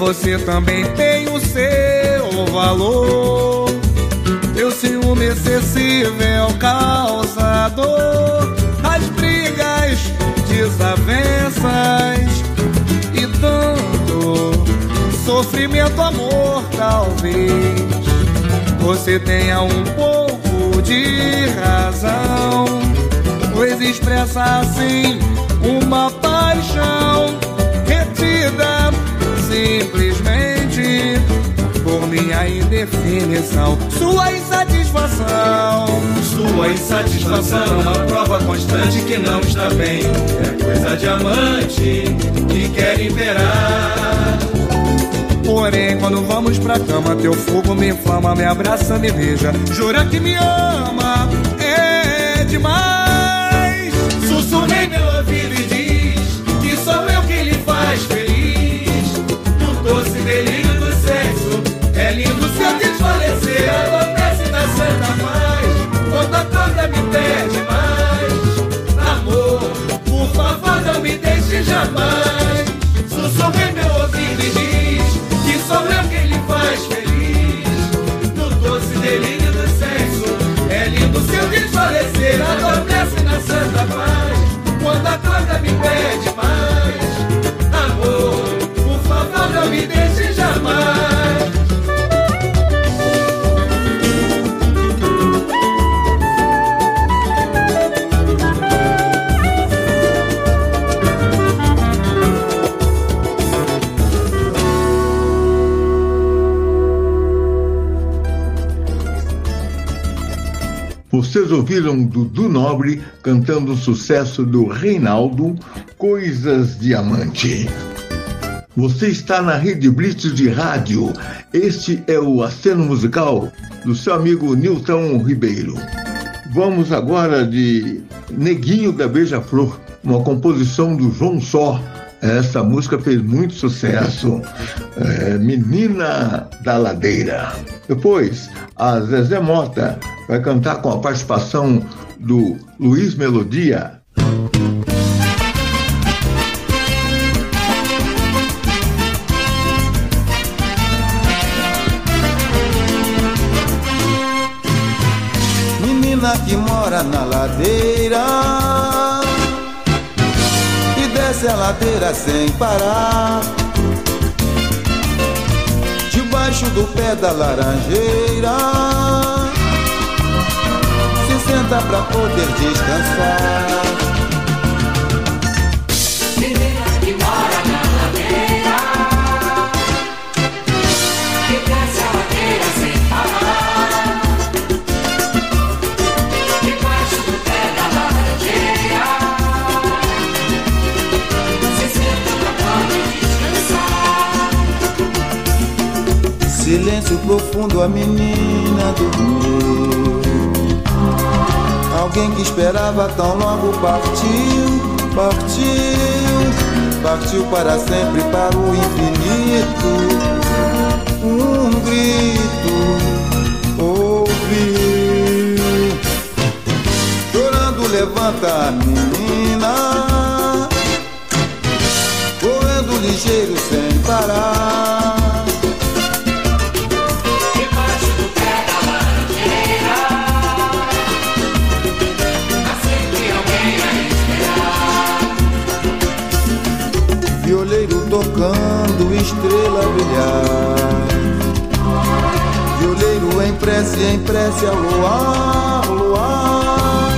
você também tem o seu valor. Teu ciúme excessivo é o causador das brigas, desavenças e tanto sofrimento, amor, talvez você tenha um pouco de razão, pois expressa assim uma indefinição. Sua insatisfação insatisfação. Sua insatisfação é uma prova constante que não está bem. É coisa de amante que quer imperar. Porém, quando vamos pra cama, teu fogo me inflama, me abraça, me beija. Jura que me ama, é demais. Acorda me ouviram Dudu Nobre cantando o sucesso do Reinaldo, Coisas Diamante. Você está na Rede Blitz de Rádio. Este é o aceno musical do seu amigo Nilton Ribeiro. Vamos agora de Neguinho da Beija-Flor, uma composição do João Só. Essa música fez muito sucesso. É, Menina da Ladeira. Depois, a Zezé Mota vai cantar com a participação do Luiz Melodia. Menina que mora na ladeira desce a ladeira sem parar. Debaixo do pé da laranjeira. Se senta pra poder descansar Silêncio profundo, a menina dormiu. Alguém que esperava tão logo partiu, partiu, partiu para sempre para o infinito. Um grito ouviu, chorando levanta a menina, correndo ligeiro sem parar. Prece, em prece ao luar, luar.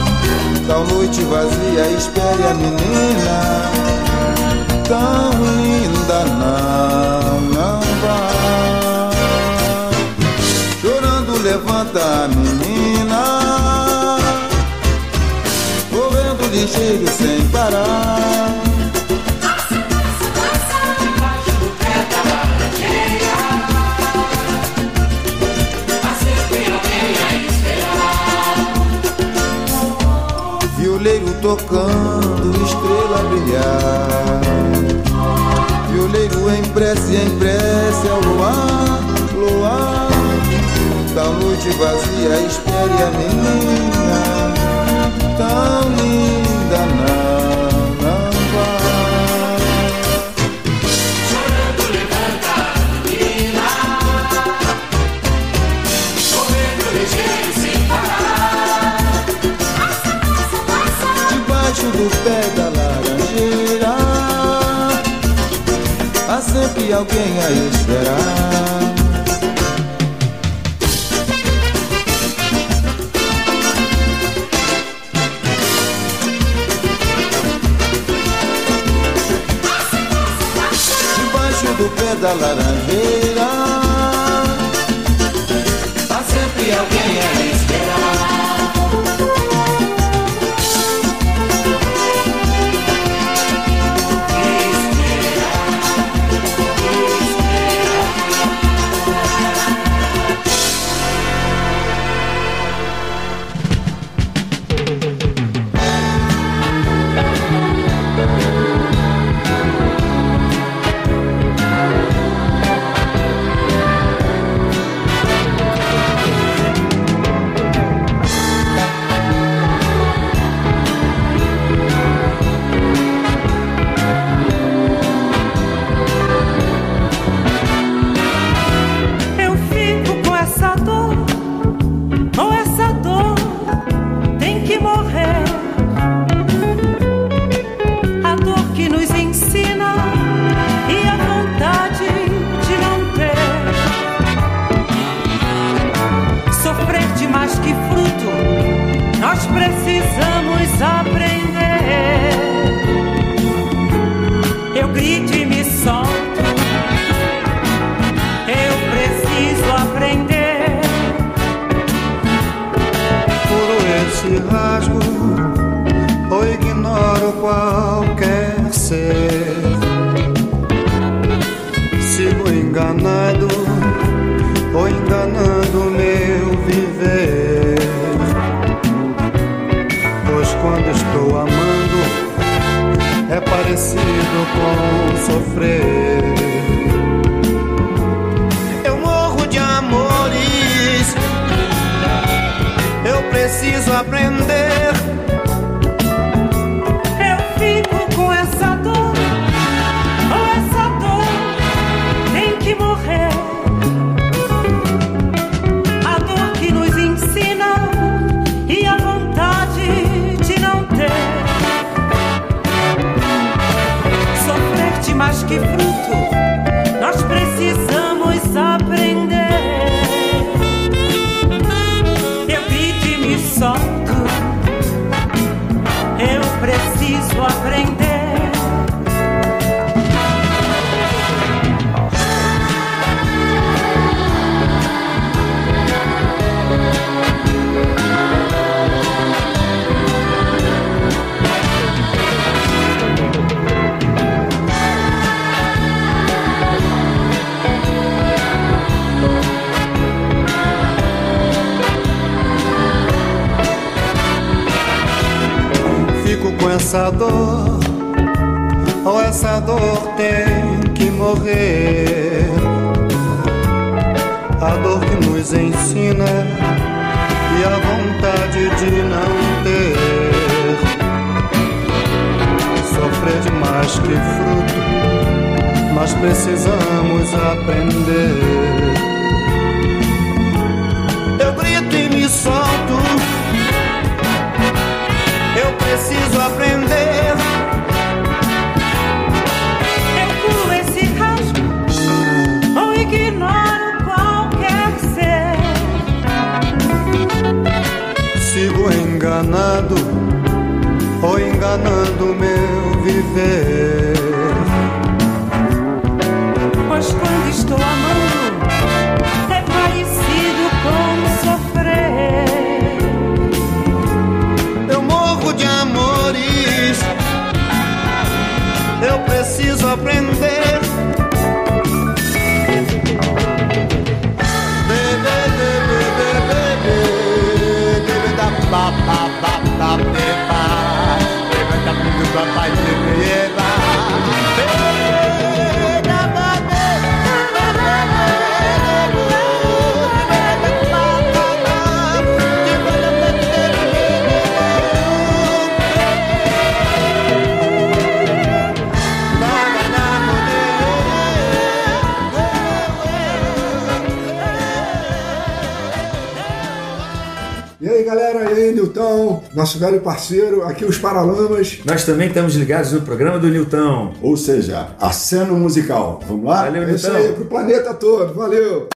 Tal noite vazia, espere a menina. Tão linda, não, não vá. Chorando, levanta a menina. Correndo ligeiro sem parar. Brilhar. Violeiro em prece, em prece ao luar, luar. Da noite vazia, espere a menina. Tão linda, não, precisamos aprender. Eu grito e me solto. Eu preciso aprender. Eu pulo esse rasgo ou ignoro qualquer ser. Sigo enganado ou enganando meu viver. Aprender. Nosso velho parceiro, aqui os Paralamas. Nós também estamos ligados no programa do Nilton. Ou seja, aceno musical. Vamos lá? Valeu, é isso Nilton. aí, pro planeta todo. Valeu!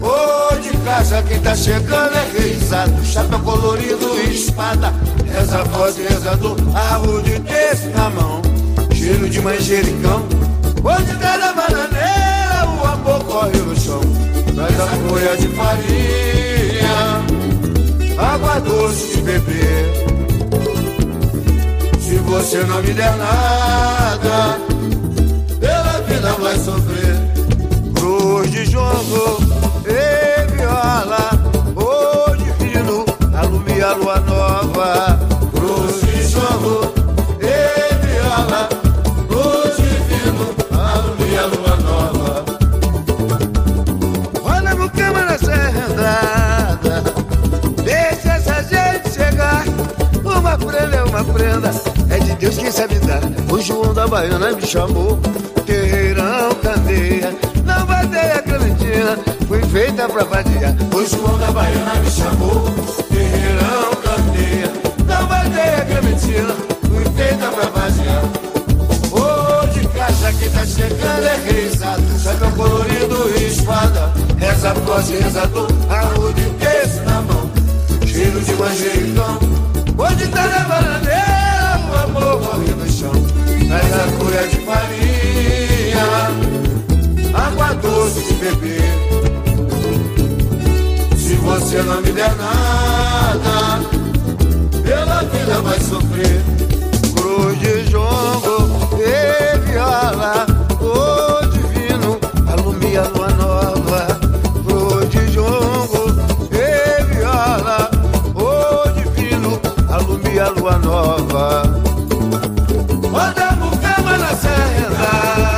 Ô, de casa quem tá chegando é reizado Chapéu colorido e espada Reza a voz, rezador, arro de terço na mão Cheiro de manjericão Se não me der nada Pela vida vai sofrer. Cruz de jongo e viola Ô divino, alumia a lua nova. Cruz de jongo e viola Ô divino, alumia a lua nova. Olha no cama na serrandada Deixa essa gente chegar. Uma prenda é uma prenda Deus sabe dar O João da Baiana me chamou. Terreirão, candeia Não bateia Clementina Fui feita pra vadiar O João da Baiana me chamou. Terreirão, candeia Não bateia Clementina Fui feita pra de caixa quem tá chegando é reizado Chapéu colorido e espada Reza voz, rezador Arrude e terço na mão. Cheiro de manjericão. Onde tá na bananeira amor morre no chão. Mas a cura é de farinha, água doce de beber. Se você não me der nada, pela vida vai sofrer. Cruz de jongo, e viola, o divino, alumia lua nova. Cruz de jongo, e viola, divino, alumia lua nova. Onde a mucama na senda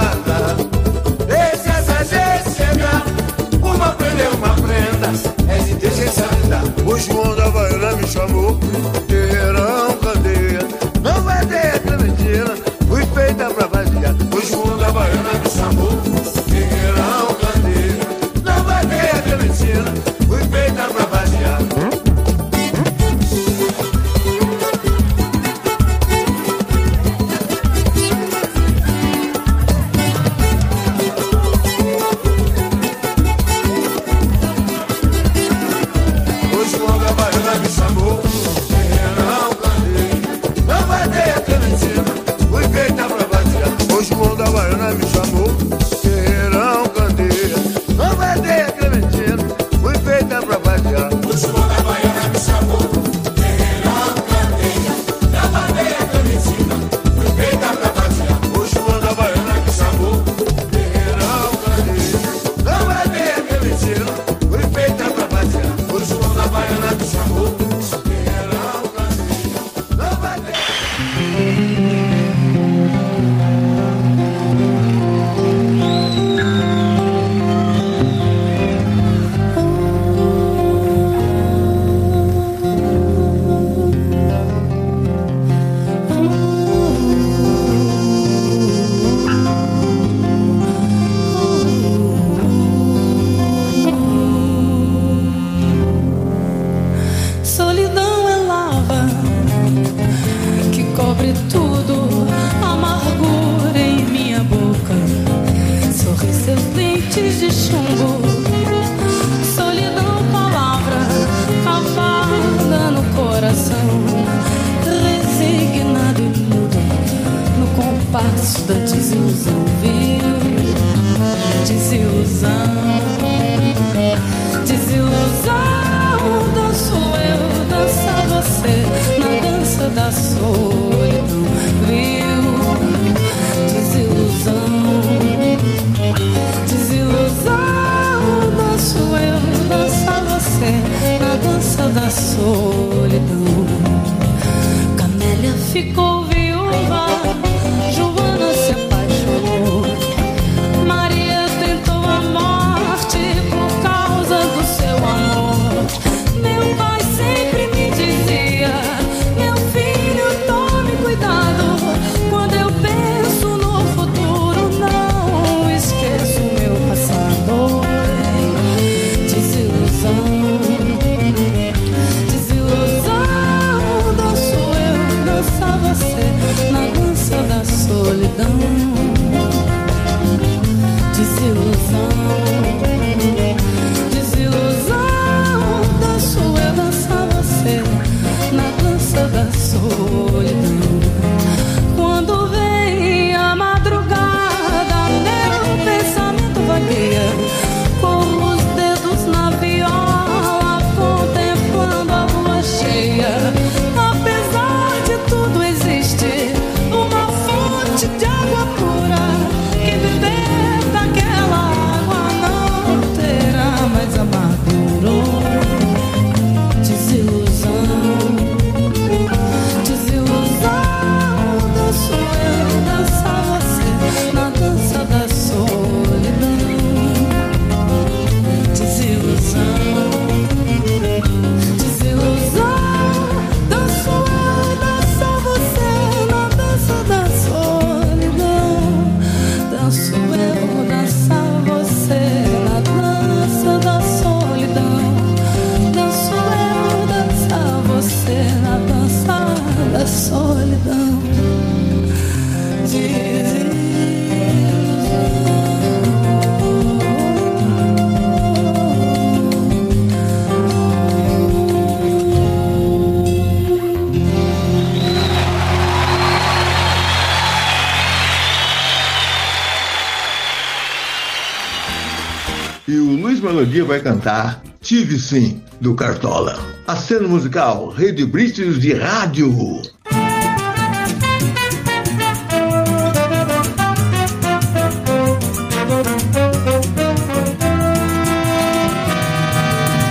cantar Tive Sim, do Cartola. A cena musical, Rede British de Rádio.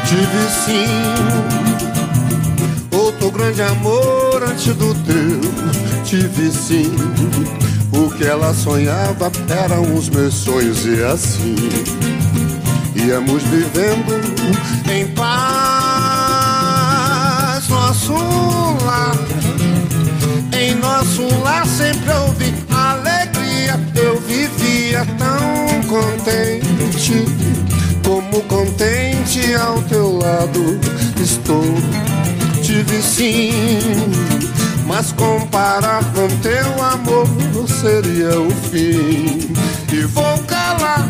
Tive sim outro grande amor antes do teu. Tive sim o que ela sonhava eram os meus sonhos e assim íamos vivendo em paz. Nosso lar, em nosso lar sempre houve alegria. Eu vivia tão contente como contente ao teu lado estou. Tive sim, mas comparar com teu amor seria o fim. E vou calar,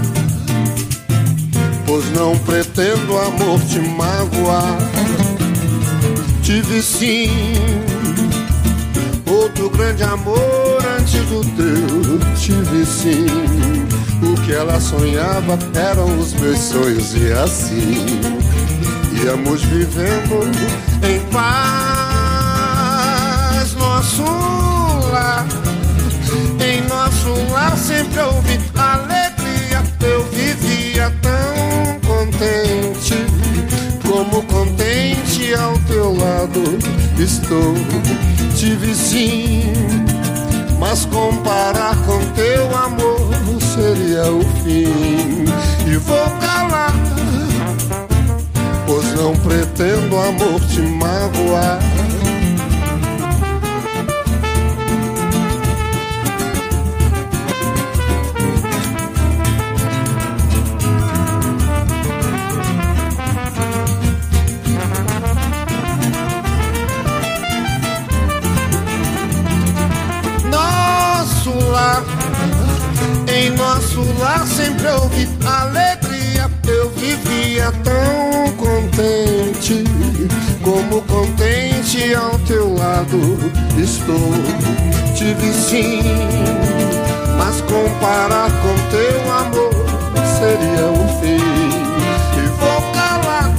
pois não pretendo amor te magoar. Tive sim, outro grande amor antes do teu. Tive sim. O que ela sonhava eram os meus sonhos e assim íamos vivendo em paz. Nosso lar, em nosso lar sempre houve alegria. Contente, como contente ao teu lado estou. Tive sim, mas comparar com teu amor seria o fim. E vou calar, pois não pretendo amor te magoar. Sempre houve alegria. Eu vivia tão contente, como contente ao teu lado estou. Tive sim, mas comparar com teu amor seria o fim. E vou calar,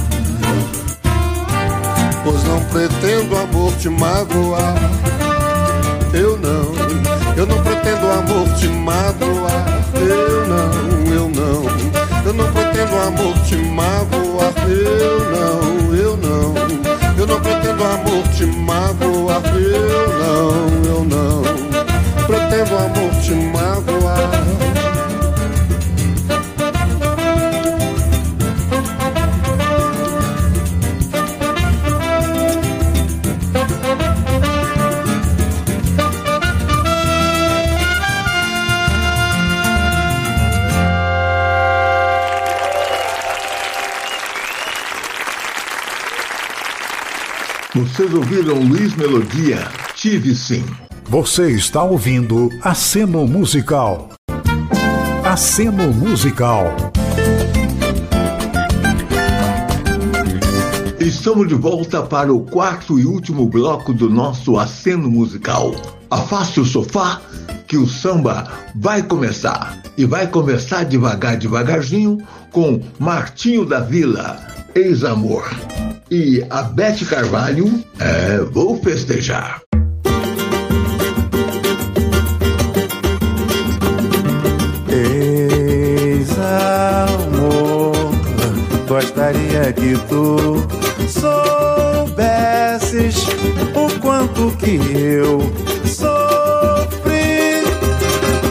pois não pretendo amor te magoar. Eu não, eu não pretendo amor te magoar. Eu não, eu não, eu não pretendo amor te magoar. Eu não, eu não, eu não pretendo amor te magoar. Eu não, eu não, pretendo amor te magoar. Vocês ouviram Luiz Melodia, Tive Sim. Você está ouvindo Aceno Musical. Aceno Musical. Estamos de volta para o quarto e último bloco do nosso aceno musical. Afaste o sofá que o samba vai começar. E vai começar devagar, devagarzinho, com Martinho da Vila, Ex-Amor. E a Bete Carvalho, é, vou festejar. Ex-amor, gostaria que tu soubesses o quanto que eu sofri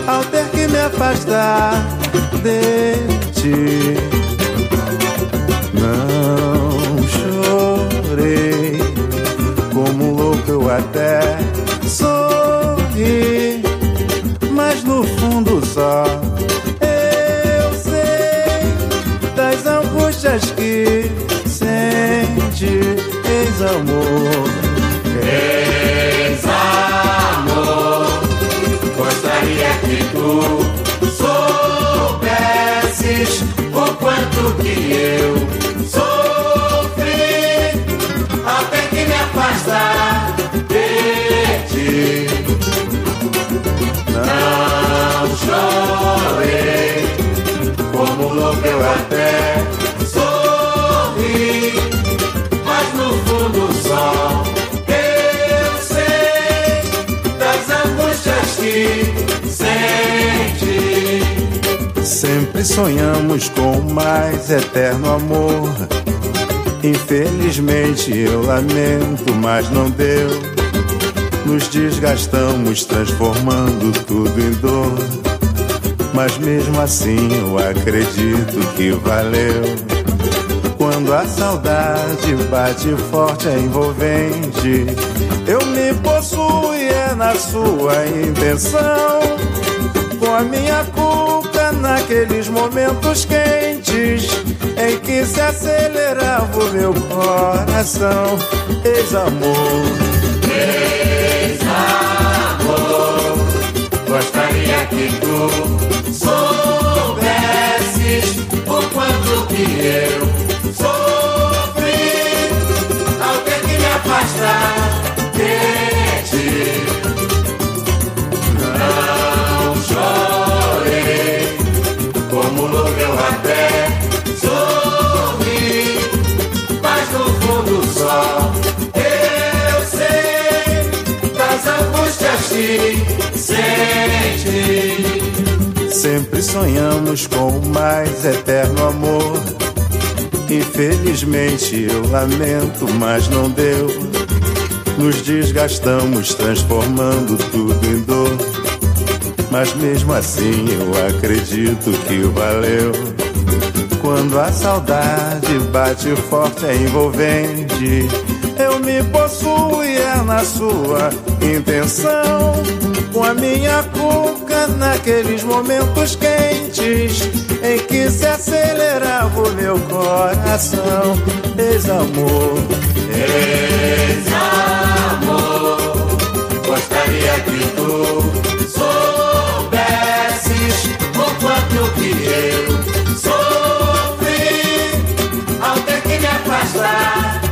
ao ter que me afastar de ti. Chorei, como louco eu até sorri, mas no fundo só eu sei das angústias que sente. Ex-amor. Ex-amor, gostaria que tu soubesses o quanto que eu basta ter-te. Não chorei, como louco eu até sorri, mas no fundo só eu sei das angústias que sente. Sempre sonhamos com mais eterno amor Infelizmente eu lamento, mas não deu. Nos desgastamos, transformando tudo em dor. Mas mesmo assim eu acredito que valeu. Quando a saudade bate forte, é envolvente. Eu me possuo e é na sua intenção. Com a minha cuca naqueles momentos quentes em que se acelerava o meu coração. Ex-amor, Ex-amor, gostaria que tu soubesses o quanto que eu sofri ao ter que me afastar que sente. sempre sonhamos com o mais eterno amor. Infelizmente eu lamento, mas não deu. Nos desgastamos, transformando tudo em dor. Mas mesmo assim eu acredito que valeu. Quando a saudade bate forte, é envolvente. Na sua intenção. Com a minha cuca naqueles momentos quentes em que se acelerava o meu coração. Ex-amor, Ex-amor, gostaria que tu soubesses o quanto que eu sofri ao que me afastar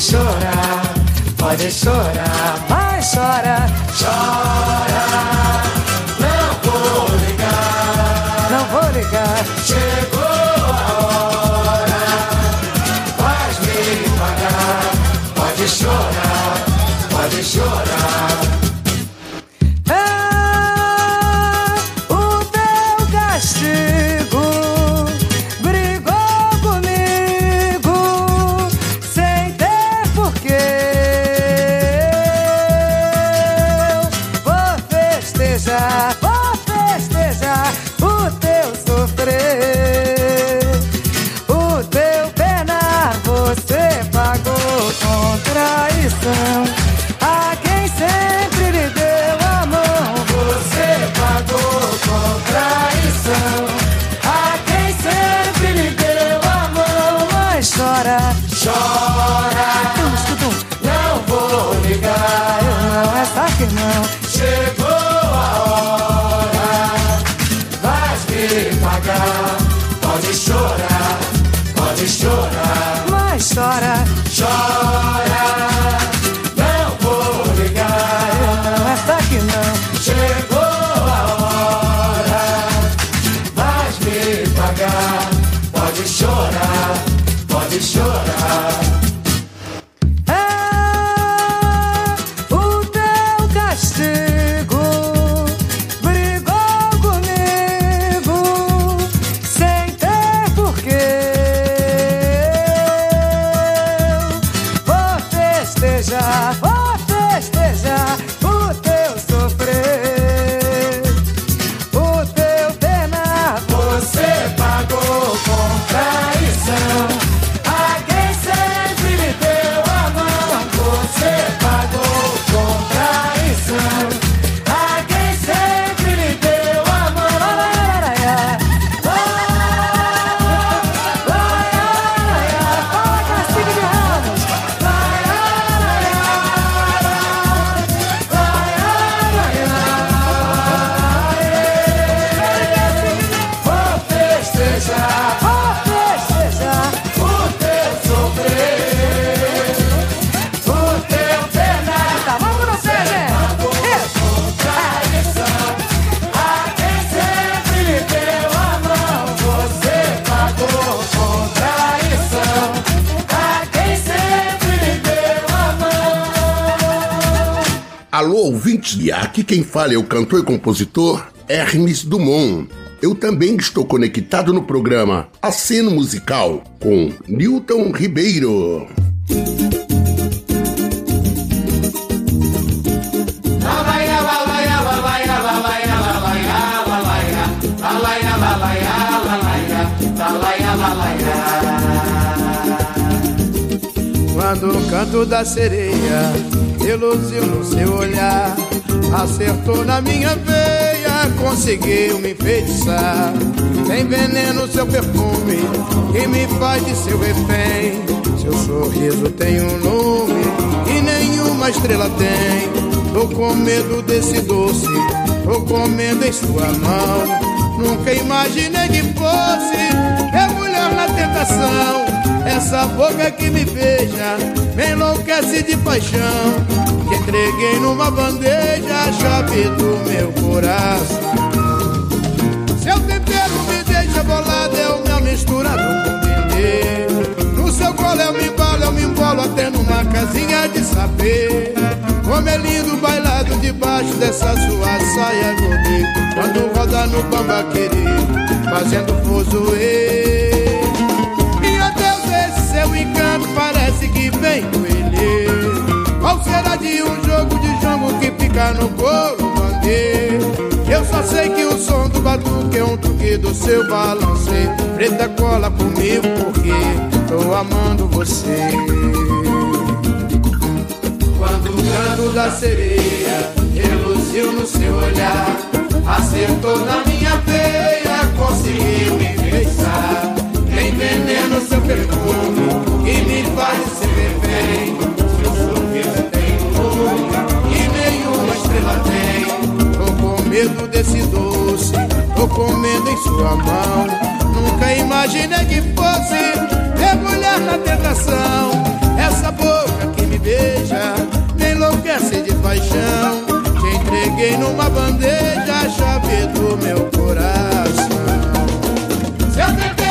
chorar, pode chorar, mas chora, chora. Não vou ligar, não vou ligar. Chegou a hora, vais me pagar. Pode chorar, pode chorar. Quem fala é o cantor e compositor Hermes Dumont. Eu também estou conectado no programa Aceno Musical com Newton Ribeiro. Quando o canto da sereia reluziu no seu olhar, acertou na minha veia, conseguiu me enfeitiçar. Tem veneno seu perfume que me faz de seu refém. Seu sorriso tem um nome que nenhuma estrela tem. Tô com medo desse doce, tô comendo em sua mão. Nunca imaginei que fosse mergulhar na tentação. Essa boca que me beija me enlouquece de paixão. Que entreguei numa bandeja a chave do meu coração. Seu tempero me deixa bolado, é o meu misturado com. No seu colo eu me embalo, eu me embolo até numa casinha de saber. Como é lindo bailado debaixo dessa sua saia godê Quando roda no bamba querer, fazendo fuzuê encanto parece que vem do ele Qual será de um jogo de jongo que fica no couro bandê Eu só sei que o som do batuque é um truque do seu balancê. Preta cola comigo porque tô amando você. Quando o canto da sereia reluziu no seu olhar, acertou na minha veia, conseguiu me. Tem veneno seu perfume que me faz ser refém. Seu sorriso tem um que nenhuma estrela tem. Tô com medo desse doce, tô comendo em sua mão. Nunca imaginei que fosse mergulhar na tentação. Essa boca que me beija me enlouquece de paixão. Te entreguei numa bandeja a chave do meu coração. Seu tempero me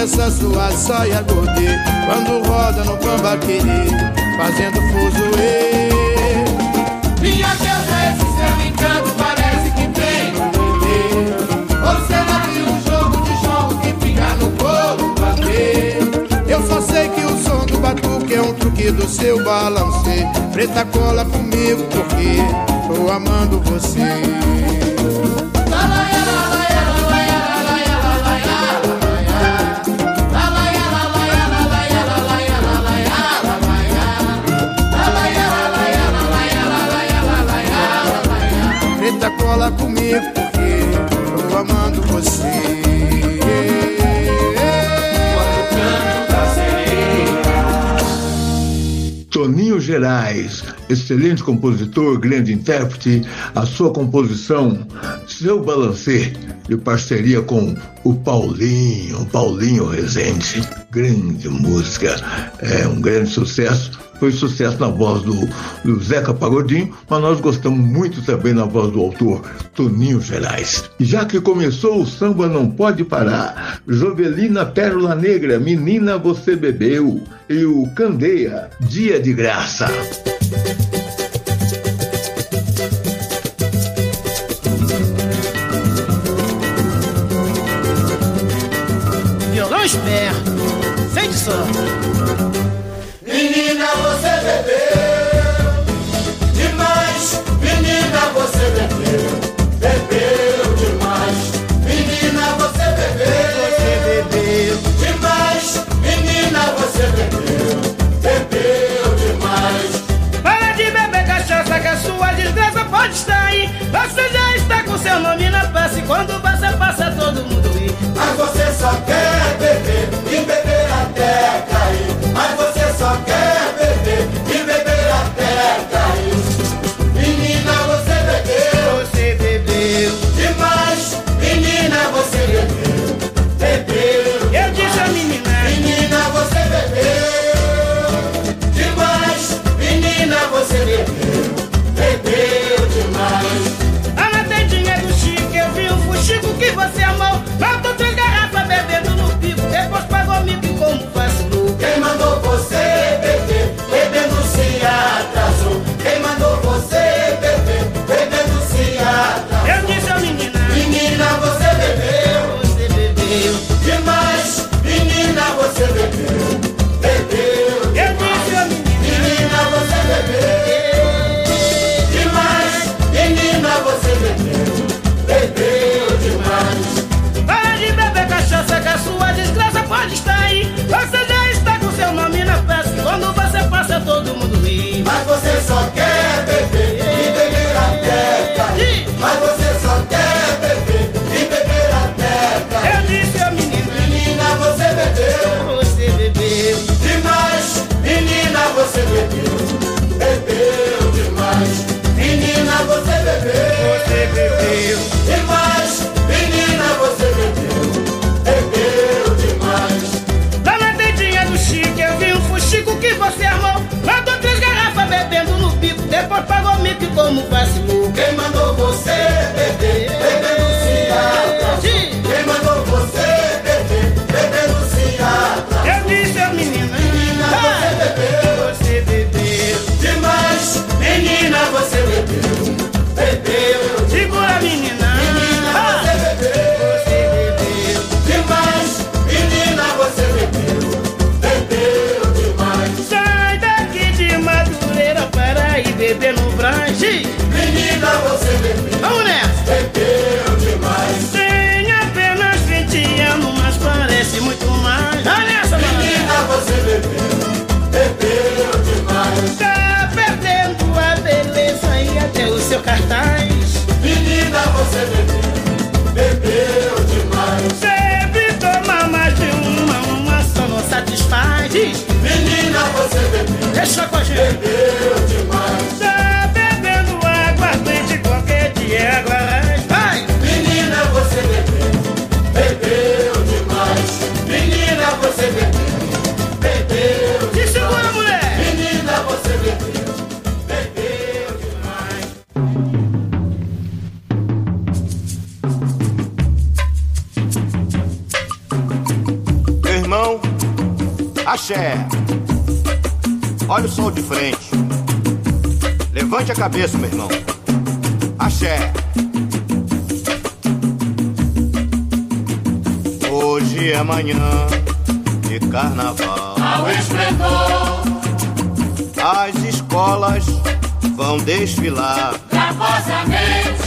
dessa sua saia godê. Quando roda no bambaquiri, fazendo fuzuê. Minha deusa, esse seu encanto parece que vem do bebê. Ou será que um jogo de jogo que fica no couro bater? Eu só sei que o som do batuque é um truque do seu balancê. Preta cola comigo porque tô amando você. Cola comigo porque tô amando você. Toninho Gerais, excelente compositor, grande intérprete, a sua composição, seu balancê, de parceria com o Paulinho, Paulinho Rezende. Grande música, é um grande sucesso. Foi sucesso na voz do, do Zeca Pagodinho, mas nós gostamos muito também na voz do autor Toninho Gerais. Já que começou, o samba não pode parar. Jovelina Pérola Negra, Menina Você Bebeu. E o Candeia, Dia de Graça. Seu cartaz Menina, você bebeu. Bebeu demais. Sempre toma mais de uma, uma só não satisfaz Menina, você bebeu. deixa com a gente Bebeu demais. Axé. Olha o sol de frente. Levante a cabeça, meu irmão. Axé. Hoje é manhã de carnaval. Ao esplendor As escolas vão desfilar. gravosamente.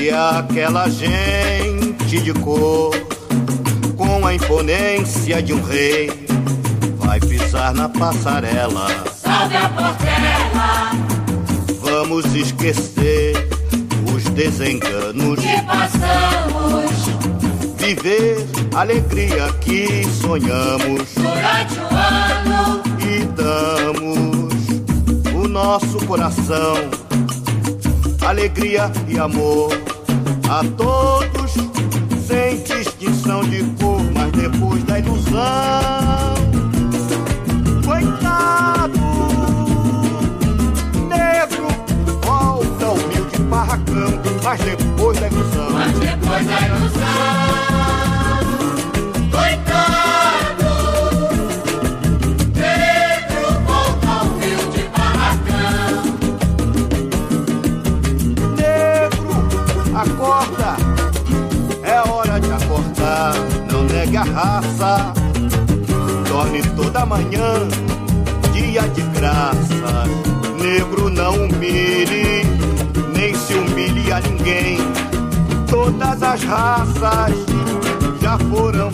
E aquela gente de cor, com a imponência de um rei, pisar na passarela. Salve a portela Vamos esquecer os desenganos, que passamos viver a alegria que sonhamos durante o ano. e damos o nosso coração, alegria e amor a todos, sem distinção de cor, mas depois da ilusão. Mas depois da ilusão. Mas depois da ilusão, coitado, negro volta humilde barracão. Negro, acorda, é hora de acordar, não negue a raça, dorme toda manhã, dia de graça. Negro não humilhe, nem se humilhe a ninguém. Todas as raças já foram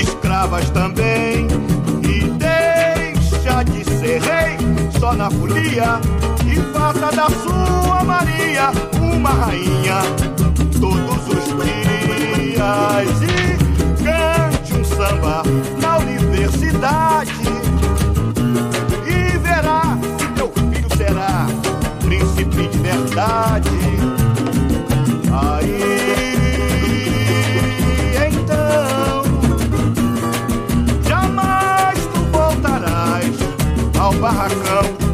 escravas também. E deixa de ser rei só na folia e faça da sua Maria uma rainha todos os dias. E cante um samba na universidade verdade. Aí então jamais tu voltarás ao barracão.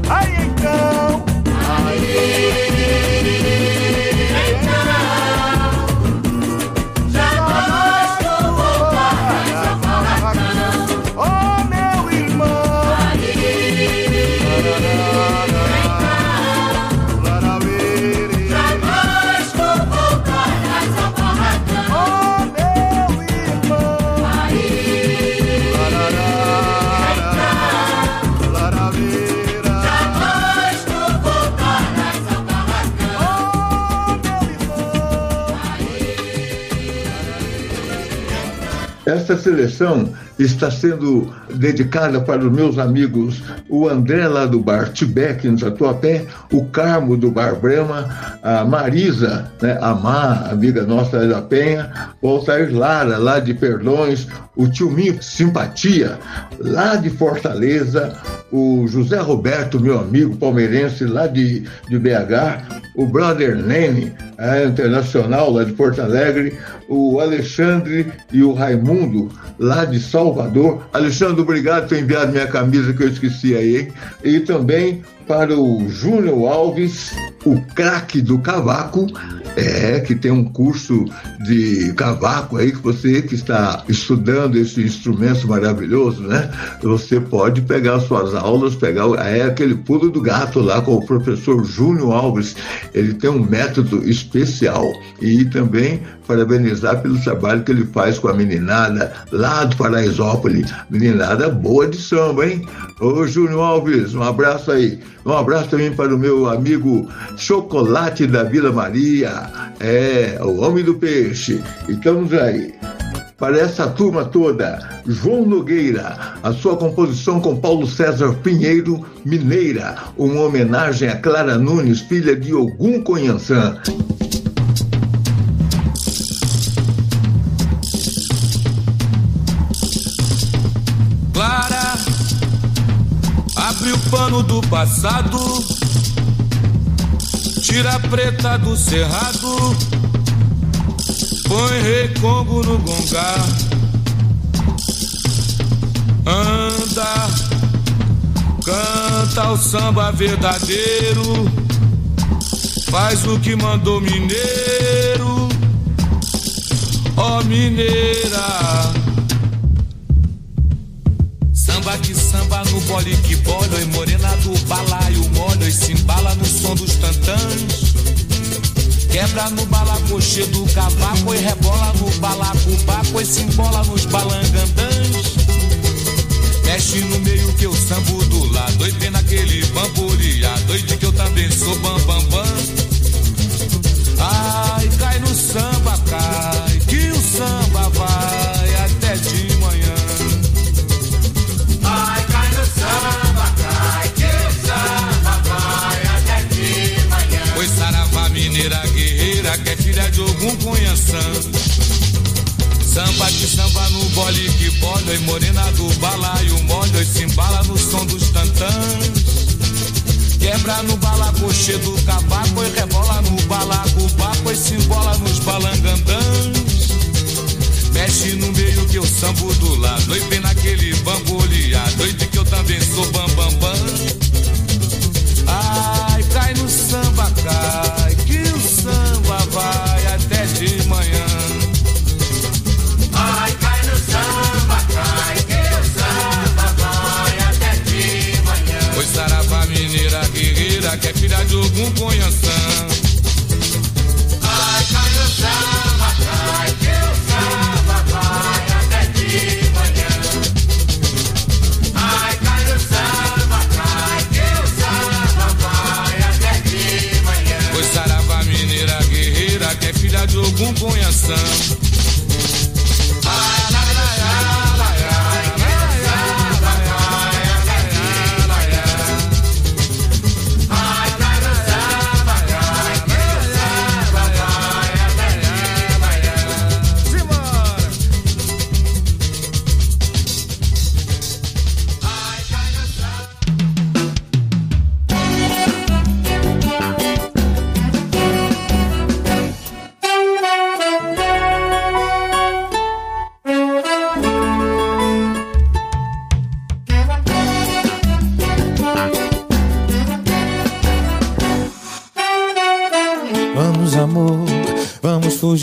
Esta seleção está sendo dedicada para os meus amigos, o André lá do Bar Tibete, no Tatuapé, o Carmo do Bar Brema, a Marisa, né, a Má, amiga nossa da Penha, o Altair Lara, lá de Perdões, o tio Minho Simpatia, lá de Fortaleza, o José Roberto, meu amigo palmeirense, lá de, de BH, o Brother Nene, é, internacional, lá de Porto Alegre, o Alexandre e o Raimundo, lá de Salvador. Alexandre, obrigado por ter enviado minha camisa que eu esqueci aí, hein? E também para o Júnior Alves, o craque do cavaco, é, que tem um curso de cavaco aí, que você que está estudando esse instrumento maravilhoso, né? Você pode pegar suas aulas, pegar é aquele pulo do gato lá com o professor Júnior Alves. Ele tem um método especial e também parabenizar pelo trabalho que ele faz com a meninada lá do Paraisópolis. Meninada boa de samba, hein? Ô Júnior Alves, um abraço aí. Um abraço também para o meu amigo Chocolate da Vila Maria, é, o Homem do Peixe. E estamos aí. Para essa turma toda, João Nogueira, a sua composição com Paulo César Pinheiro, Mineira, uma homenagem a Clara Nunes, filha de Ogum Conhançã. Pano do passado, tira a preta do cerrado, põe recongo no gongar, anda, canta o samba verdadeiro, faz o que mandou mineiro, ó mineira. Samba que samba no bole que bola, e morena do balaio molha, e se embala no som dos tantãs. Quebra no balacoche do cavaco, e rebola no balacobaco, e se embola nos balangandãs. Mexe no meio que eu sambo do lado, doido vem naquele bambolia, doido que eu também sou bam bam bam. Ai, cai no samba, cai, que o samba vai conhançã. Samba que samba no bole que bola, e morena do balaio molha, e se embala no som dos tantãs. Quebra no balacoche do cavaco, e rebola no balacobaco, e se embola nos balangandãs. Mexe no meio que eu sambo do lado, e vem naquele bambolia, doido que eu também sou bam bam bam. Ai, cai no samba, cai, que o samba de manhã. Ai, cai no samba, cai, que o samba vai até de manhã. Pois saravá mineira guerreira, que é filha de algum conhançã. Conhançã.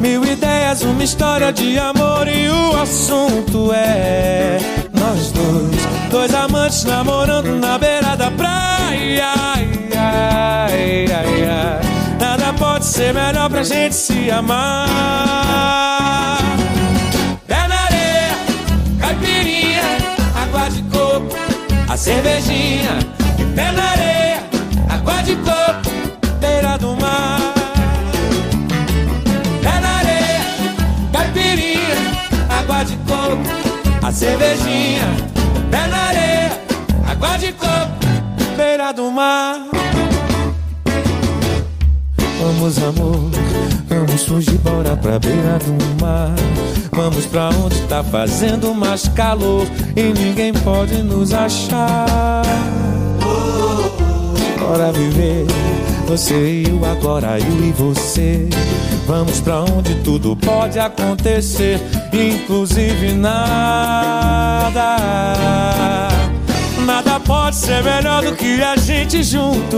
Mil ideias, uma história de amor e o assunto é nós dois. Dois amantes namorando na beira da praia. Ai, ai, ai. Nada pode ser melhor pra gente se amar. Pé na areia, caipirinha, água de coco, a cervejinha. Pé na areia, água de coco, cervejinha. Pé na areia, água de coco, beira do mar. Vamos, amor, vamos fugir, bora pra beira do mar. Vamos pra onde tá fazendo mais calor e ninguém pode nos achar. Bora viver, você eu, agora eu e você. Vamos pra onde tudo pode acontecer, inclusive nada. Nada pode ser melhor do que a gente junto.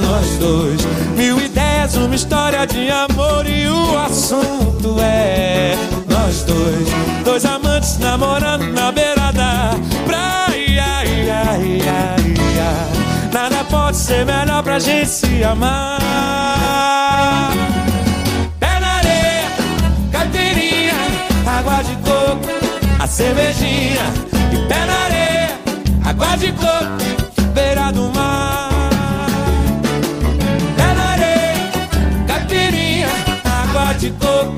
Nós dois, mil ideias, uma história de amor e o assunto é nós dois, dois amantes namorando na beira da ai, ai. Nada pode ser melhor pra gente se amar. Pé na areia, caipirinha, água de coco, a cervejinha. E pé na areia, água de coco, beira do mar. Pé na areia, caipirinha, água de coco,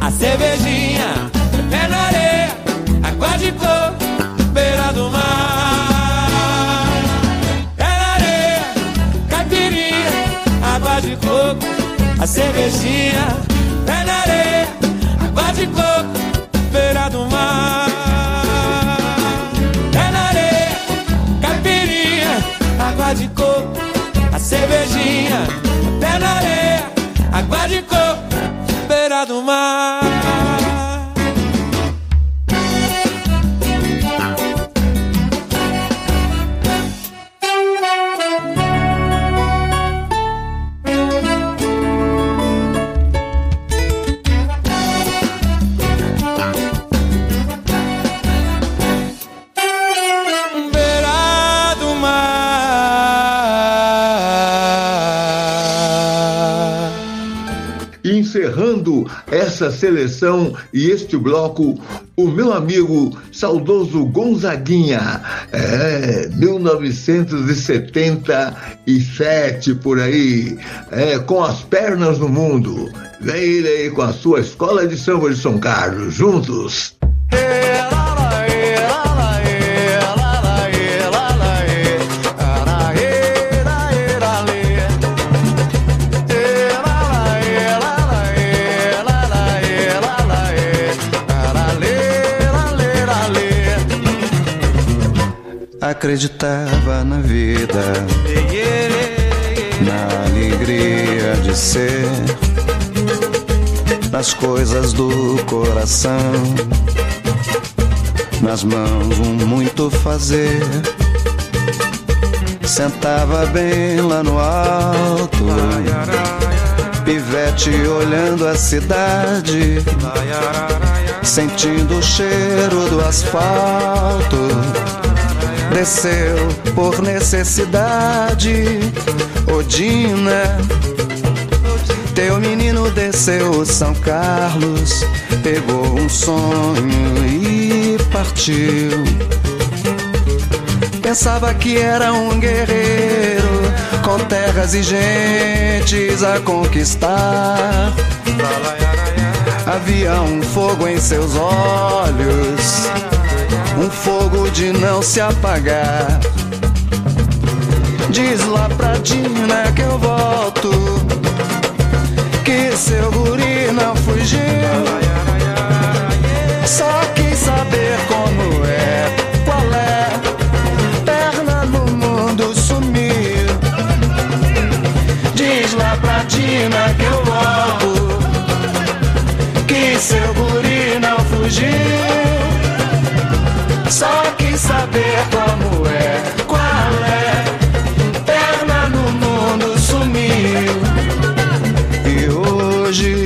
a cervejinha. Pé na areia, água de coco, cervejinha. Pé na areia, água de coco, beira do mar. Pé na areia, caipirinha, água de coco, a cervejinha. Pé na areia, água de coco, beira do mar. Essa seleção e este bloco, o meu amigo saudoso Gonzaguinha, é, 1977 por aí, é, com as pernas no mundo. Vem ele aí com a sua escola de samba de São Carlos, juntos. Acreditava na vida, na alegria de ser, nas coisas do coração, nas mãos um muito fazer. Sentava bem lá no alto, pivete olhando a cidade, sentindo o cheiro do asfalto desceu por necessidade. Odina, teu menino desceu São Carlos, pegou um sonho e partiu. Pensava que era um guerreiro com terras e gentes a conquistar. Havia um fogo em seus olhos um fogo de não se apagar. Diz lá pra Dina que eu volto, que seu guri não fugiu. Só quis saber como é, qual é, perna no mundo sumiu. Diz lá pra Dina que eu volto, que seu guri não fugiu. Só quis saber como é, qual é. Perna no mundo sumiu. E hoje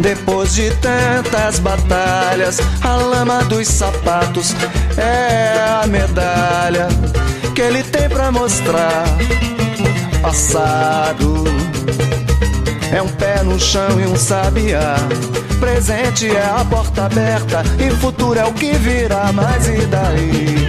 Depois de tantas batalhas, a lama dos sapatos é a medalha que ele tem pra mostrar. Passado é um pé no chão e um sabiá. Presente é a porta aberta e futuro é o que virá. Mas e daí?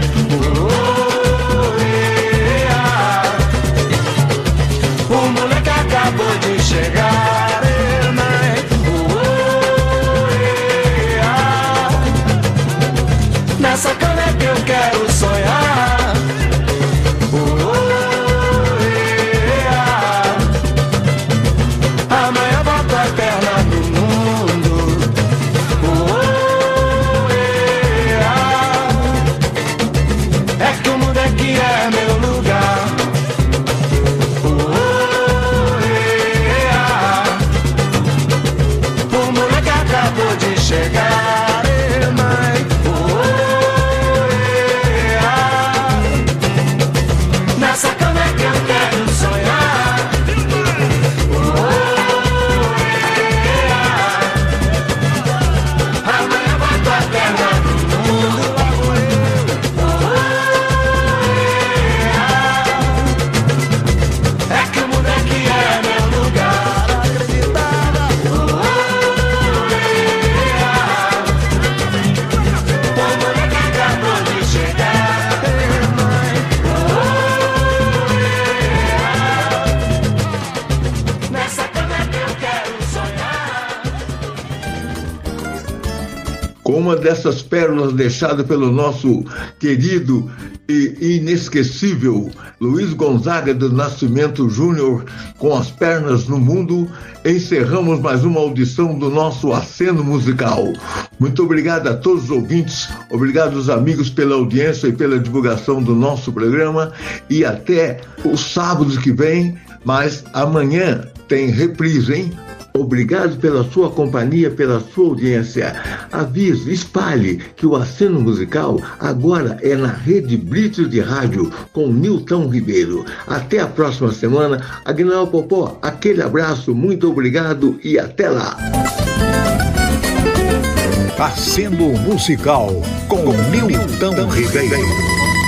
Dessas pérolas deixadas pelo nosso querido e inesquecível Luiz Gonzaga do Nascimento Júnior, com as pernas no mundo, encerramos mais uma audição do nosso aceno musical. Muito obrigado a todos os ouvintes, obrigado aos amigos pela audiência e pela divulgação do nosso programa e até o sábado que vem, mas amanhã tem reprise, hein? Obrigado pela sua companhia, pela sua audiência. Avise, espalhe que o aceno musical agora é na Rede Brito de Rádio com Nilton Ribeiro. Até a próxima semana. Agnaldo Popó, aquele abraço, muito obrigado e até lá. Aceno Musical com Nilton Ribeiro.